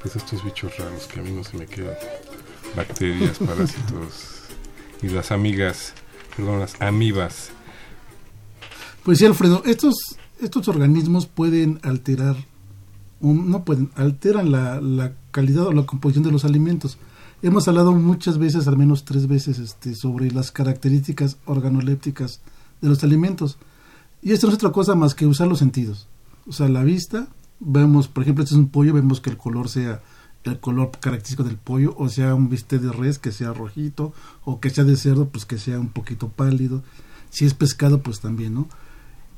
Speaker 4: pues estos bichos raros que a mí no se me quedan, bacterias, parásitos y las amigas, perdón, las amibas.
Speaker 6: Pues sí, Alfredo, estos, estos organismos pueden alterar, no pueden, alteran la, la calidad o la composición de los alimentos. Hemos hablado muchas veces, al menos tres veces, este, sobre las características organolépticas de los alimentos. Y esto no es otra cosa más que usar los sentidos. O sea, la vista, vemos, por ejemplo, este es un pollo, vemos que el color sea el color característico del pollo, o sea, un bistec de res que sea rojito, o que sea de cerdo, pues que sea un poquito pálido. Si es pescado, pues también, ¿no?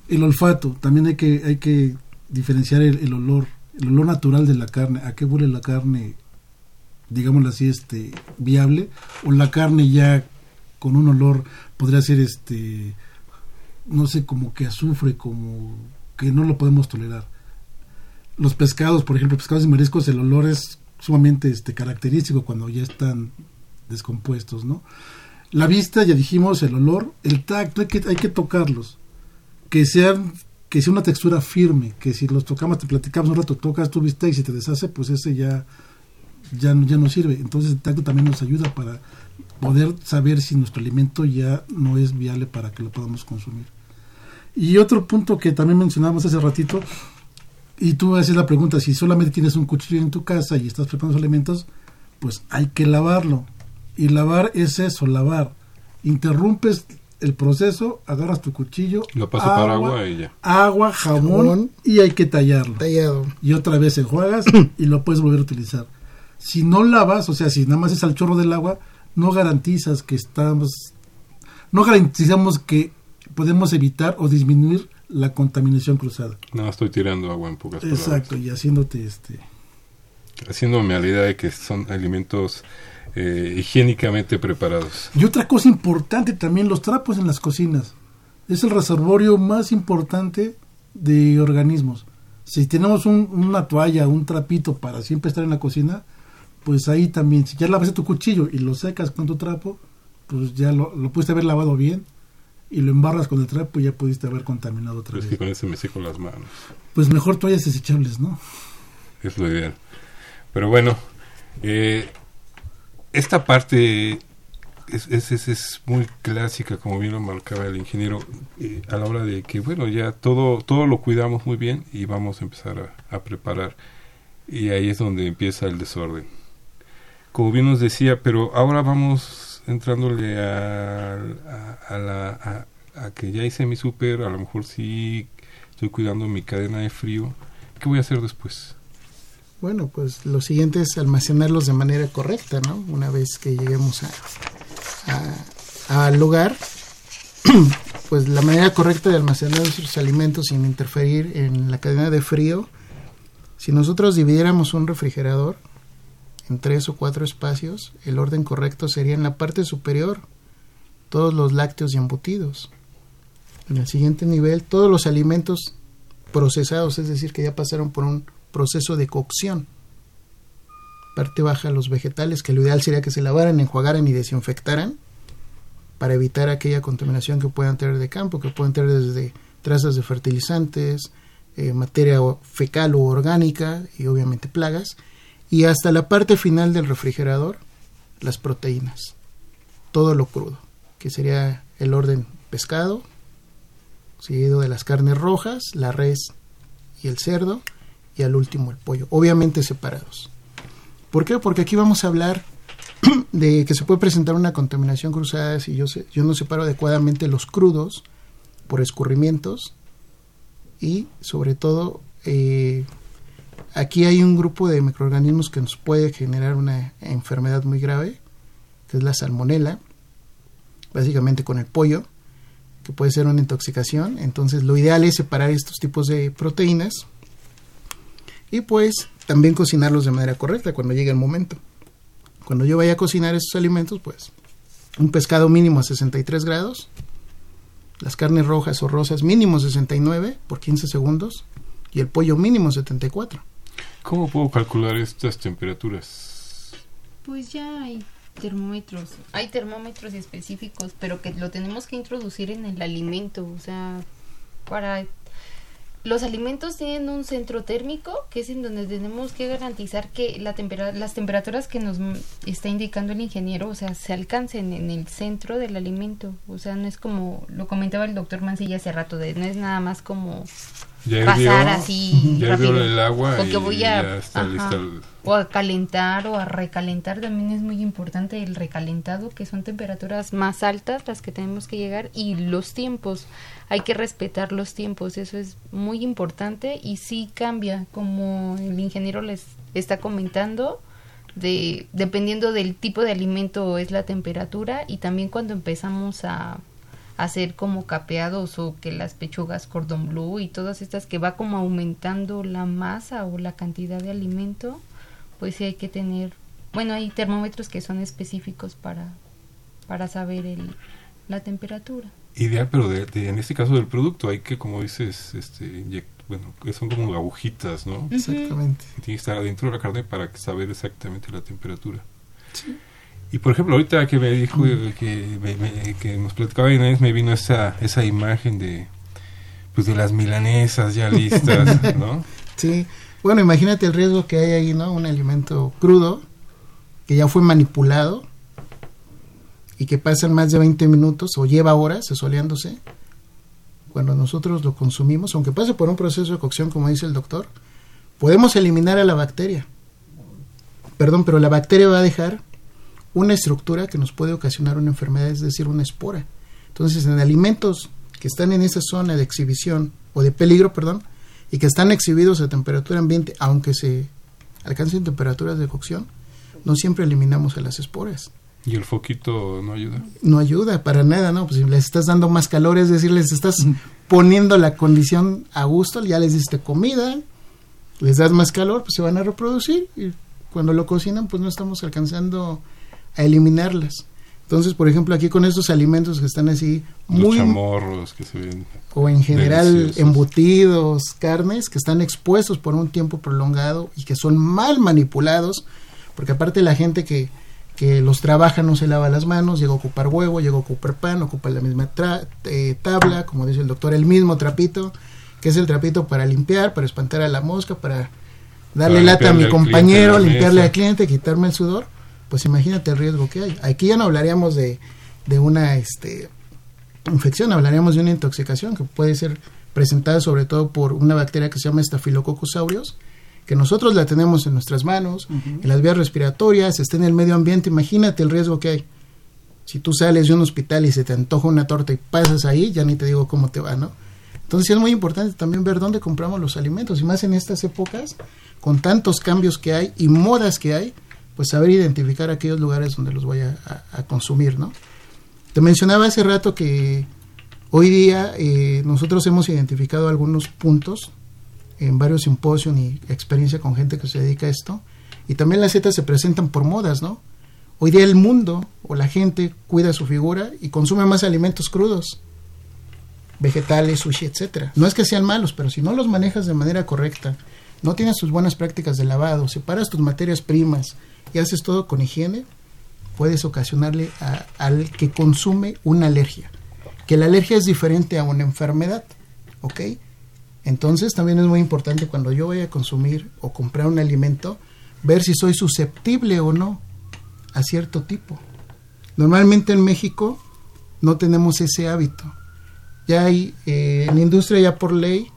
Speaker 6: El olfato, también hay que, hay que diferenciar el, olor, el olor natural de la carne, a qué huele la carne, digámoslo así, este, viable, o la carne ya con un olor, podría ser este, no sé, como que azufre, como que no lo podemos tolerar. Los pescados, por ejemplo, pescados y mariscos, el olor es sumamente este, característico cuando ya están descompuestos, ¿no? La vista, ya dijimos, el olor, el tacto, hay que, hay que tocarlos que sean que sea una textura firme, que si los tocamos, te platicamos un rato, tocas tu bistec y te deshace, pues ese ya, ya, ya no sirve. Entonces el tacto también nos ayuda para poder saber si nuestro alimento ya no es viable para que lo podamos consumir. Y otro punto que también mencionamos hace ratito, y tú haces la pregunta, si solamente tienes un cuchillo en tu casa y estás preparando los alimentos, pues hay que lavarlo. Y lavar es eso, lavar. Interrumpes el proceso, agarras tu cuchillo,
Speaker 4: Lo paso para agua y ya.
Speaker 6: agua, jabón,
Speaker 9: Jabón.
Speaker 6: y hay que tallarlo.
Speaker 9: Tallado.
Speaker 6: Y otra vez enjuagas y lo puedes volver a utilizar. Si no lavas, o sea, si nada más es al chorro del agua, no garantizas que estamos, no garantizamos que podemos evitar o disminuir la contaminación cruzada.
Speaker 4: No, estoy tirando agua en pocas palabras.
Speaker 6: Exacto, y haciéndote este
Speaker 4: Haciéndome a la idea de que son alimentos eh, higiénicamente preparados.
Speaker 6: Y otra cosa importante también, los trapos en las cocinas. Es el reservorio más importante de organismos. Si tenemos un- una toalla, un trapito para siempre estar en la cocina, pues ahí también, si ya lavaste tu cuchillo y lo secas con tu trapo, pues ya lo, lo pudiste haber lavado bien y lo embarras con el trapo y ya pudiste haber contaminado otra
Speaker 4: Pero es
Speaker 6: vez.
Speaker 4: que con ese me seco las manos.
Speaker 6: Pues mejor toallas desechables, ¿no?
Speaker 4: Es lo ideal. Pero bueno, eh, esta parte es, es, es, muy clásica, como bien lo marcaba el ingeniero, eh, a la hora de que, bueno, ya todo, todo lo cuidamos muy bien y vamos a empezar a, preparar. Y ahí es donde empieza el desorden. Como bien nos decía, pero ahora vamos entrándole a, a, la, a que ya hice mi súper, a lo mejor sí estoy cuidando mi cadena de frío. ¿Qué voy a hacer después?
Speaker 9: Bueno, pues lo siguiente es almacenarlos de manera correcta, ¿no? Una vez que lleguemos a, al lugar, pues la manera correcta de almacenar nuestros alimentos sin interferir en la cadena de frío, si nosotros dividiéramos un refrigerador en tres o cuatro espacios, el orden correcto sería en la parte superior todos los lácteos y embutidos. En el siguiente nivel, todos los alimentos procesados, es decir, que ya pasaron por un proceso de cocción. Parte baja los vegetales, que lo ideal sería que se lavaran, enjuagaran y desinfectaran para evitar aquella contaminación que puedan tener de campo, que pueden tener desde trazas de fertilizantes, eh, materia fecal o orgánica y obviamente plagas, y hasta la parte final del refrigerador, las proteínas, todo lo crudo, que sería el orden pescado, seguido de las carnes rojas, la res y el cerdo, y al último el pollo, obviamente separados. ¿Por qué? Porque aquí vamos a hablar de que se puede presentar una contaminación cruzada si yo, yo no separo adecuadamente los crudos por escurrimientos y sobre todo eh, aquí hay un grupo de microorganismos que nos puede generar una enfermedad muy grave que es la salmonela, básicamente con el pollo, que puede ser una intoxicación. Entonces lo ideal es separar estos tipos de proteínas y pues también cocinarlos de manera correcta cuando llegue el momento. Cuando yo vaya a cocinar estos alimentos, pues un pescado mínimo a 63 grados, las carnes rojas o rosas mínimo 69 por 15 segundos y el pollo mínimo 74.
Speaker 4: ¿Cómo puedo calcular estas temperaturas?
Speaker 7: Pues ya hay termómetros, hay termómetros específicos, pero que lo tenemos que introducir en el alimento, o sea, para los alimentos tienen un centro térmico, que es en donde tenemos que garantizar que la las temperaturas que nos está indicando el ingeniero, o sea, se alcancen en el centro del alimento. O sea, no es como lo comentaba el doctor Mancilla hace rato, de, no es nada más como pasar así
Speaker 4: ya
Speaker 7: rápido.
Speaker 4: el agua
Speaker 7: Porque
Speaker 4: y
Speaker 7: voy a,
Speaker 4: ya está
Speaker 7: ajá,
Speaker 4: lista el-
Speaker 7: o a calentar o a recalentar también es muy importante el recalentado que son temperaturas más altas las que tenemos que llegar y los tiempos. Hay que respetar los tiempos eso es muy importante y sí cambia como el ingeniero les está comentando de dependiendo del tipo de alimento es la temperatura y también cuando empezamos a hacer como capeados o que las pechugas cordon bleu y todas estas que va como aumentando la masa o la cantidad de alimento, pues sí hay que tener, bueno, hay termómetros que son específicos para, para saber el, la temperatura.
Speaker 4: Ideal, pero de, de- en este caso del producto hay que, como dices, este, bueno, que son como agujitas, ¿no?
Speaker 9: Exactamente.
Speaker 4: Tiene que estar adentro de la carne para saber exactamente la temperatura. Y por ejemplo, ahorita que me dijo eh, que, me- me- que nos platicaba Inés, me vino esa, esa imagen de pues de las milanesas ya listas, ¿no?
Speaker 9: Sí, bueno, imagínate el riesgo que hay ahí, ¿no? Un alimento crudo que ya fue manipulado y que pasan más de 20 minutos o lleva horas asoleándose. Cuando nosotros lo consumimos, aunque pase por un proceso de cocción, como dice el doctor, podemos eliminar a la bacteria. Perdón, pero la bacteria va a dejar una estructura que nos puede ocasionar una enfermedad, es decir, una espora. Entonces, en alimentos que están en esa zona de exhibición o de peligro, perdón, y que están exhibidos a temperatura ambiente, aunque se alcancen temperaturas de cocción, no siempre eliminamos a las esporas.
Speaker 4: Y el foquito no ayuda.
Speaker 9: No ayuda para nada, ¿no? Pues si les estás dando más calor, es decir, les estás poniendo la condición a gusto, ya les diste comida, les das más calor, pues se van a reproducir y cuando lo cocinan, pues no estamos alcanzando a eliminarlas. Entonces, por ejemplo, aquí con estos alimentos que están así
Speaker 4: Los
Speaker 9: muy
Speaker 4: chamorros que se ven.
Speaker 9: o en general
Speaker 4: deliciosos.
Speaker 9: embutidos, carnes que están expuestos por un tiempo prolongado y que son mal manipulados, porque aparte la gente que, que los trabaja no se lava las manos, llega a ocupar huevo, llega a ocupar pan, ocupa la misma tra- eh, tabla, como dice el doctor, el mismo trapito, que es el trapito para limpiar, para espantar a la mosca, para darle
Speaker 4: Para
Speaker 9: lata a mi compañero, limpiarle
Speaker 4: mesa.
Speaker 9: al cliente, quitarme el sudor, pues imagínate el riesgo que hay. Aquí ya no hablaríamos de, de una este, infección, hablaríamos de una intoxicación que puede ser presentada sobre todo por una bacteria que se llama Staphylococcus aureus, que nosotros la tenemos en nuestras manos, en las vías respiratorias, está en el medio ambiente, imagínate el riesgo que hay. Si tú sales de un hospital y se te antoja una torta y pasas ahí, ya ni te digo cómo te va, ¿no? Entonces es muy importante también ver dónde compramos los alimentos y más en estas épocas, con tantos cambios que hay y modas que hay, pues saber identificar aquellos lugares donde los voy a, consumir, ¿no? Te mencionaba hace rato que hoy día eh, nosotros hemos identificado algunos puntos en varios simposios y experiencia con gente que se dedica a esto, y también las setas se presentan por modas, ¿no? Hoy día el mundo o la gente cuida su figura y consume más alimentos crudos, vegetales, sushi, etcétera. No es que sean malos, pero si no los manejas de manera correcta, no tienes tus buenas prácticas de lavado, separas tus materias primas y haces todo con higiene, puedes ocasionarle a- al que consume una alergia. Que la alergia es diferente a una enfermedad, ¿ok? Entonces también es muy importante cuando yo voy a consumir o comprar un alimento, ver si soy susceptible o no a cierto tipo. Normalmente en México no tenemos ese hábito. Ya hay, eh, en la industria ya por ley,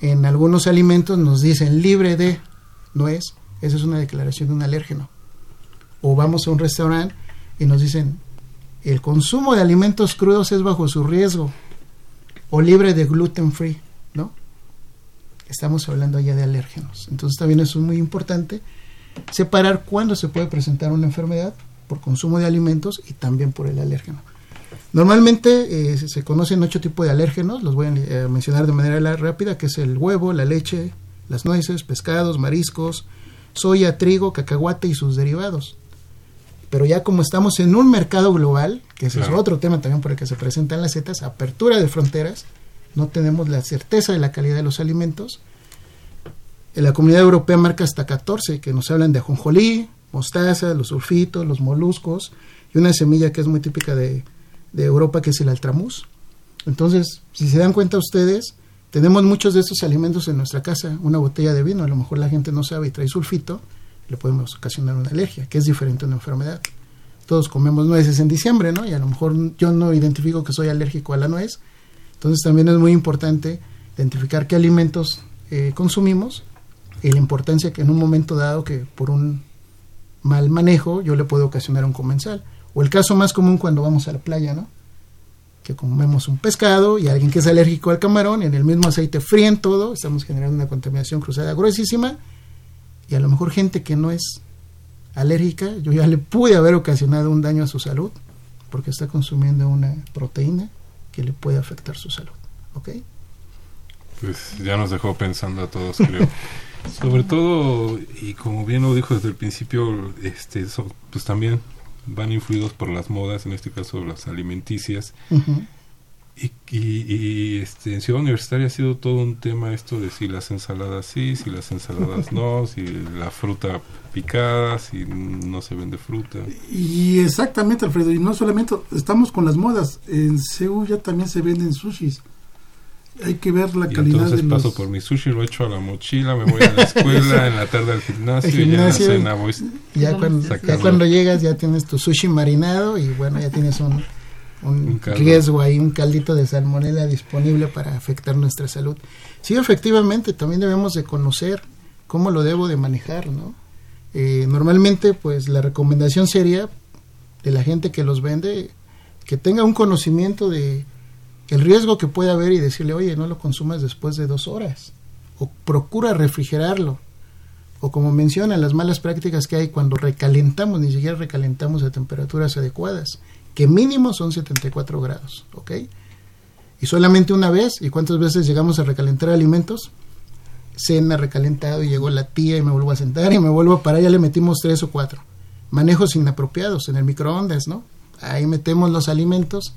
Speaker 9: en algunos alimentos nos dicen libre de, no es, esa es una declaración de un alérgeno. O vamos a un restaurante y nos dicen, el consumo de alimentos crudos es bajo su riesgo, o libre de gluten free, ¿no? Estamos hablando ya de alérgenos. Entonces también eso es muy importante, separar cuándo se puede presentar una enfermedad por consumo de alimentos y también por el alérgeno. Normalmente eh, se conocen ocho tipos de alérgenos, los voy a eh, mencionar de manera rápida, que es el huevo, la leche, las nueces, pescados, mariscos, soya, trigo, cacahuate y sus derivados. Pero ya como estamos en un mercado global, que ese es otro tema también por el que se presentan las setas, apertura de fronteras, no tenemos la certeza de la calidad de los alimentos. En la comunidad europea marca hasta 14, que nos hablan de ajonjolí, mostaza, los sulfitos, los moluscos, y una semilla que es muy típica de, de Europa, que es el altramuz. Entonces, si se dan cuenta ustedes, tenemos muchos de estos alimentos en nuestra casa. Una botella de vino, a lo mejor la gente no sabe y trae sulfito, le podemos ocasionar una alergia, que es diferente a una enfermedad. Todos comemos nueces en diciembre, ¿no? Y a lo mejor yo no identifico que soy alérgico a la nuez. Entonces también es muy importante identificar qué alimentos eh, consumimos y la importancia que en un momento dado que por un mal manejo yo le puedo ocasionar un comensal. O el caso más común cuando vamos a la playa, ¿no? Que comemos un pescado y alguien que es alérgico al camarón en el mismo aceite fríen todo, estamos generando una contaminación cruzada gruesísima y a lo mejor gente que no es alérgica, yo ya le pude haber ocasionado un daño a su salud porque está consumiendo una proteína que le puede afectar su salud. ¿Ok?
Speaker 4: Pues ya nos dejó pensando a todos, creo. Sobre todo, y como bien lo dijo desde el principio, este, pues también van influidos por las modas, en este caso las alimenticias. y, y, este, en Ciudad Universitaria ha sido todo un tema esto de si las ensaladas sí, si las ensaladas no, si la fruta picada, si no se vende fruta.
Speaker 6: Y exactamente, Alfredo, y no solamente estamos con las modas, en Seúl ya también se venden sushis hay que ver la
Speaker 4: y
Speaker 6: calidad
Speaker 4: entonces
Speaker 6: de
Speaker 4: paso por mi sushi, lo echo a la mochila, me voy a la escuela, en la tarde al gimnasio, y ya en la cena voy
Speaker 9: ya cuando, ya cuando llegas ya tienes tu sushi marinado y bueno, ya tienes un, un, riesgo ahí, un caldito de salmonela disponible para afectar nuestra salud. Sí, efectivamente, también debemos de conocer cómo lo debo de manejar, ¿no? Eh, normalmente, pues la recomendación sería de la gente que los vende que tenga un conocimiento de el riesgo que puede haber y decirle, oye, no lo consumas después de dos horas, o procura refrigerarlo, o como mencionan las malas prácticas que hay cuando recalentamos, ni siquiera recalentamos a temperaturas adecuadas, que mínimo son 74 grados, ¿ok? Y solamente una vez, ¿y cuántas veces llegamos a recalentar alimentos? Cena recalentado y llegó la tía y me vuelvo a sentar y me vuelvo a parar, ya le metimos tres o cuatro. Manejos inapropiados en el microondas, ¿no? Ahí metemos los alimentos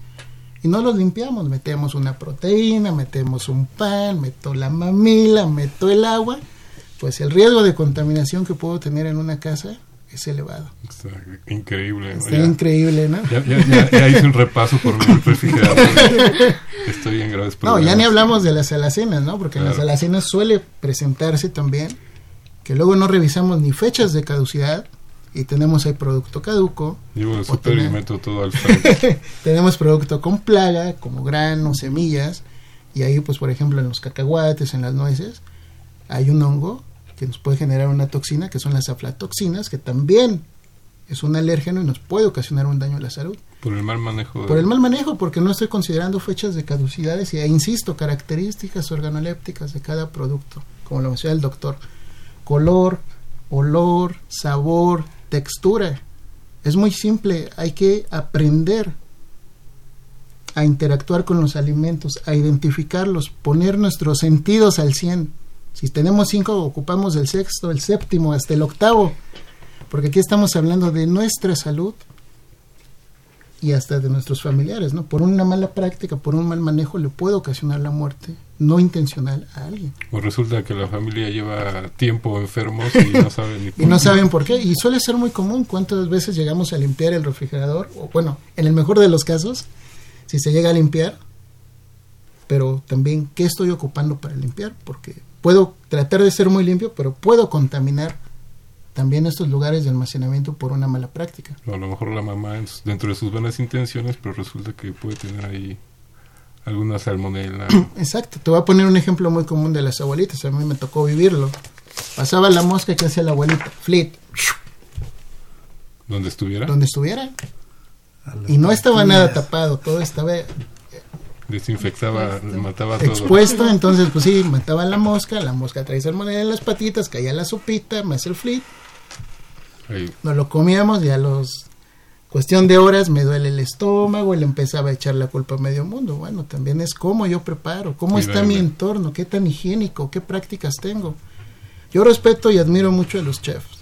Speaker 9: y no los limpiamos, metemos una proteína, metemos un pan, meto la mamila, meto el agua, pues el riesgo de contaminación que puedo tener en una casa es elevado.
Speaker 4: Está increíble.
Speaker 9: Está increíble, ¿no?
Speaker 4: Ya, ya, ya, hice un repaso por mi refrigerador. Estoy en graves
Speaker 9: No, ya ni hablamos de las alacenas, ¿no? Porque en las alacenas suele presentarse también que luego no revisamos ni fechas de caducidad, y tenemos el producto caduco.
Speaker 4: Llevo el super y meto todo al
Speaker 9: tenemos producto con plaga, como granos, semillas, y ahí pues por ejemplo en los cacahuates, en las nueces, hay un hongo que nos puede generar una toxina, que son las aflatoxinas, que también es un alérgeno y nos puede ocasionar un daño a la salud.
Speaker 4: Por el mal manejo.
Speaker 9: Por el mal manejo, porque no estoy considerando fechas de caducidades y, insisto, características organolépticas de cada producto, como lo menciona el doctor. Color, olor, sabor, textura. Es muy simple, hay que aprender a interactuar con los alimentos, a identificarlos, poner nuestros sentidos al 100. Si tenemos cinco, ocupamos el sexto, el séptimo, hasta el octavo, porque aquí estamos hablando de nuestra salud y hasta de nuestros familiares, ¿no? Por una mala práctica, por un mal manejo, le puede ocasionar la muerte no intencional a alguien.
Speaker 4: O resulta que la familia lleva tiempo enfermos y no saben ni
Speaker 9: por y no saben por qué. Y suele ser muy común cuántas veces llegamos a limpiar el refrigerador, o bueno, en el mejor de los casos, si se llega a limpiar, pero también qué estoy ocupando para limpiar, porque puedo tratar de ser muy limpio, pero puedo contaminar también estos lugares de almacenamiento por una mala práctica.
Speaker 4: a lo mejor la mamá dentro de sus buenas intenciones, pero resulta que puede tener ahí alguna salmonela.
Speaker 9: Exacto, te voy a poner un ejemplo muy común de las abuelitas, a mí me tocó vivirlo. Pasaba la mosca que hacía la abuelita, flit.
Speaker 4: ¿Donde estuviera?
Speaker 9: Donde estuviera. Y no estaba nada tapado, todo estaba
Speaker 4: desinfectaba, mataba todo.
Speaker 9: Expuesto, entonces pues sí, mataba la mosca, la mosca traía salmonella en las patitas, caía la sopita, más el flit. Nos lo comíamos y a los cuestión de horas me duele el estómago y le empezaba a echar la culpa a medio mundo. Bueno, también es cómo yo preparo, cómo está mi entorno, qué tan higiénico, qué prácticas tengo. Yo respeto y admiro mucho a los chefs,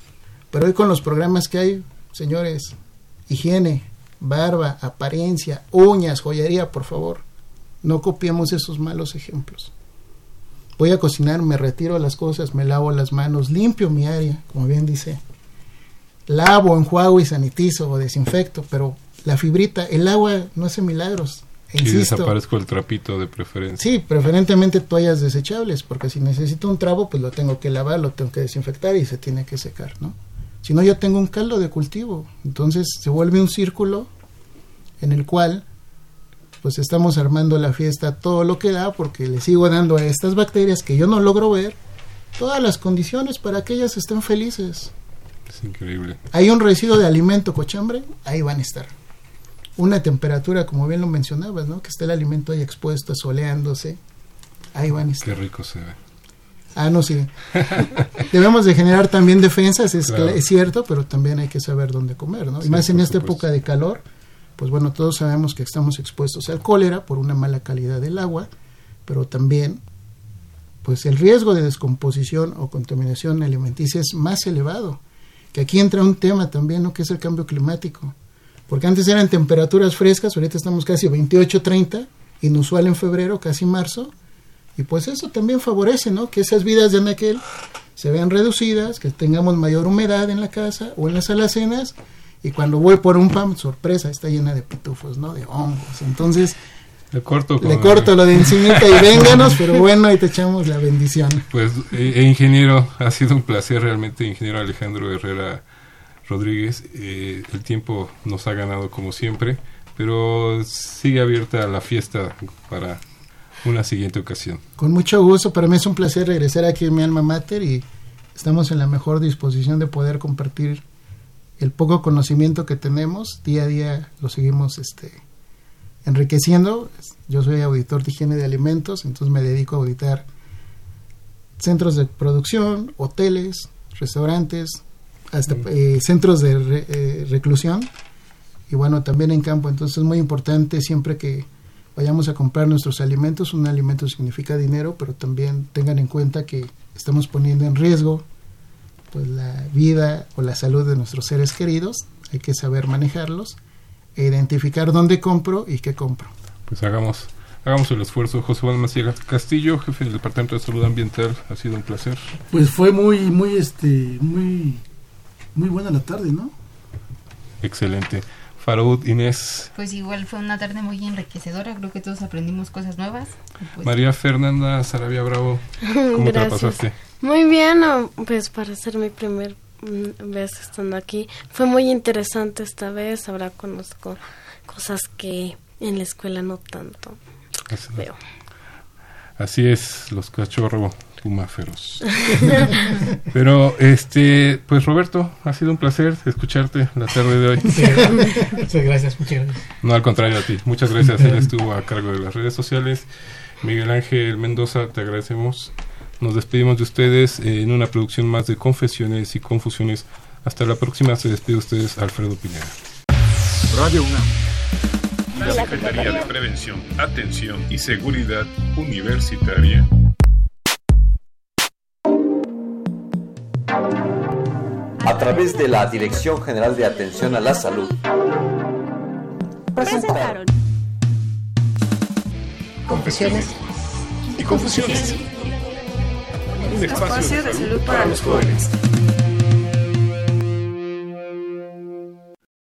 Speaker 9: pero hoy con los programas que hay, señores, higiene, barba, apariencia, uñas, joyería, por favor, no copiemos esos malos ejemplos. Voy a cocinar, me retiro las cosas, me lavo las manos, limpio mi área, como bien dice. Lavo, enjuago y sanitizo o desinfecto, pero la fibrita, el agua no hace milagros.
Speaker 4: Y
Speaker 9: Insisto.
Speaker 4: desaparezco el trapito de preferencia.
Speaker 9: Sí, preferentemente toallas desechables, porque si necesito un trago, pues lo tengo que lavar, lo tengo que desinfectar y se tiene que secar, ¿no? Si no, yo tengo un caldo de cultivo. Entonces se vuelve un círculo en el cual pues estamos armando la fiesta todo lo que da, porque le sigo dando a estas bacterias que yo no logro ver todas las condiciones para que ellas estén felices.
Speaker 4: Es increíble.
Speaker 9: Hay un residuo de alimento cochambre, ahí van a estar. Una temperatura, como bien lo mencionabas, ¿no? Que está el alimento ahí expuesto, soleándose, ahí van a estar.
Speaker 4: Qué rico se ve.
Speaker 9: Ah, no, sí. Debemos de generar también defensas, es,
Speaker 4: Claro.
Speaker 9: es cierto, pero también hay que saber dónde comer, ¿no?
Speaker 4: Sí,
Speaker 9: y más en esta
Speaker 4: supuesto.
Speaker 9: época de calor, pues bueno, todos sabemos que estamos expuestos al cólera por una mala calidad del agua, pero también, pues el riesgo de descomposición o contaminación alimenticia es más elevado. Que aquí entra un tema también, ¿no? Que es el cambio climático. Porque antes eran temperaturas frescas, ahorita estamos casi 28, 30, inusual en febrero, casi marzo, y pues eso también favorece, ¿no? Que esas vidas de anaquel se vean reducidas, que tengamos mayor humedad en la casa o en las alacenas, y cuando voy por un pan, sorpresa, está llena de pitufos, ¿no? De hongos. Entonces,
Speaker 4: Le corto,
Speaker 9: le
Speaker 4: con-
Speaker 9: corto lo de encimita y vénganos, pero bueno, ahí te echamos la bendición.
Speaker 4: Pues, eh, eh, ingeniero, ha sido un placer realmente, ingeniero Alejandro Herrera Rodríguez. Eh, el tiempo nos ha ganado como siempre, pero sigue abierta la fiesta para una siguiente ocasión.
Speaker 9: Con mucho gusto, para mí es un placer regresar aquí en mi alma mater y estamos en la mejor disposición de poder compartir el poco conocimiento que tenemos. Día a día lo seguimos este, enriqueciendo. Yo soy auditor de higiene de alimentos, entonces me dedico a auditar centros de producción, hoteles, restaurantes, hasta eh, centros de re- eh, reclusión y bueno, también en campo. Entonces es muy importante siempre que vayamos a comprar nuestros alimentos, un alimento significa dinero, pero también tengan en cuenta que estamos poniendo en riesgo pues la vida o la salud de nuestros seres queridos, hay que saber manejarlos identificar dónde compro y qué compro.
Speaker 4: Pues hagamos, hagamos el esfuerzo. José Juan Macías Castillo, jefe del Departamento de Salud Ambiental, ha sido un placer.
Speaker 6: Pues fue muy, muy, este, muy, muy buena la tarde, ¿no?
Speaker 4: Excelente. Farud, Inés,
Speaker 7: Pues igual fue una tarde muy enriquecedora, creo que todos aprendimos cosas nuevas. pues-
Speaker 4: María Fernanda Sarabia Bravo, ¿cómo te la pasaste?
Speaker 10: Muy bien, pues para ser mi primer vez estando aquí, fue muy interesante esta vez. Ahora conozco cosas que en la escuela no tanto
Speaker 4: Así,
Speaker 10: veo.
Speaker 4: así es, los cachorro fumáferos. Pero, este, pues Roberto, ha sido un placer escucharte la tarde de hoy.
Speaker 8: Muchas gracias, muchas gracias.
Speaker 4: No, al contrario a ti. Muchas gracias. Él estuvo a cargo de las redes sociales. Miguel Ángel Mendoza, te agradecemos. Nos despedimos de ustedes en una producción más de Confesiones y Confusiones. Hasta la próxima. Se despide de ustedes Alfredo Pineda.
Speaker 12: Radio UNAM. La Secretaría de Prevención, Atención y Seguridad Universitaria
Speaker 3: A través de la Dirección General de Atención a la Salud.
Speaker 1: Presentaron.
Speaker 12: Confesiones y Confusiones. Un espacio de salud para los jóvenes.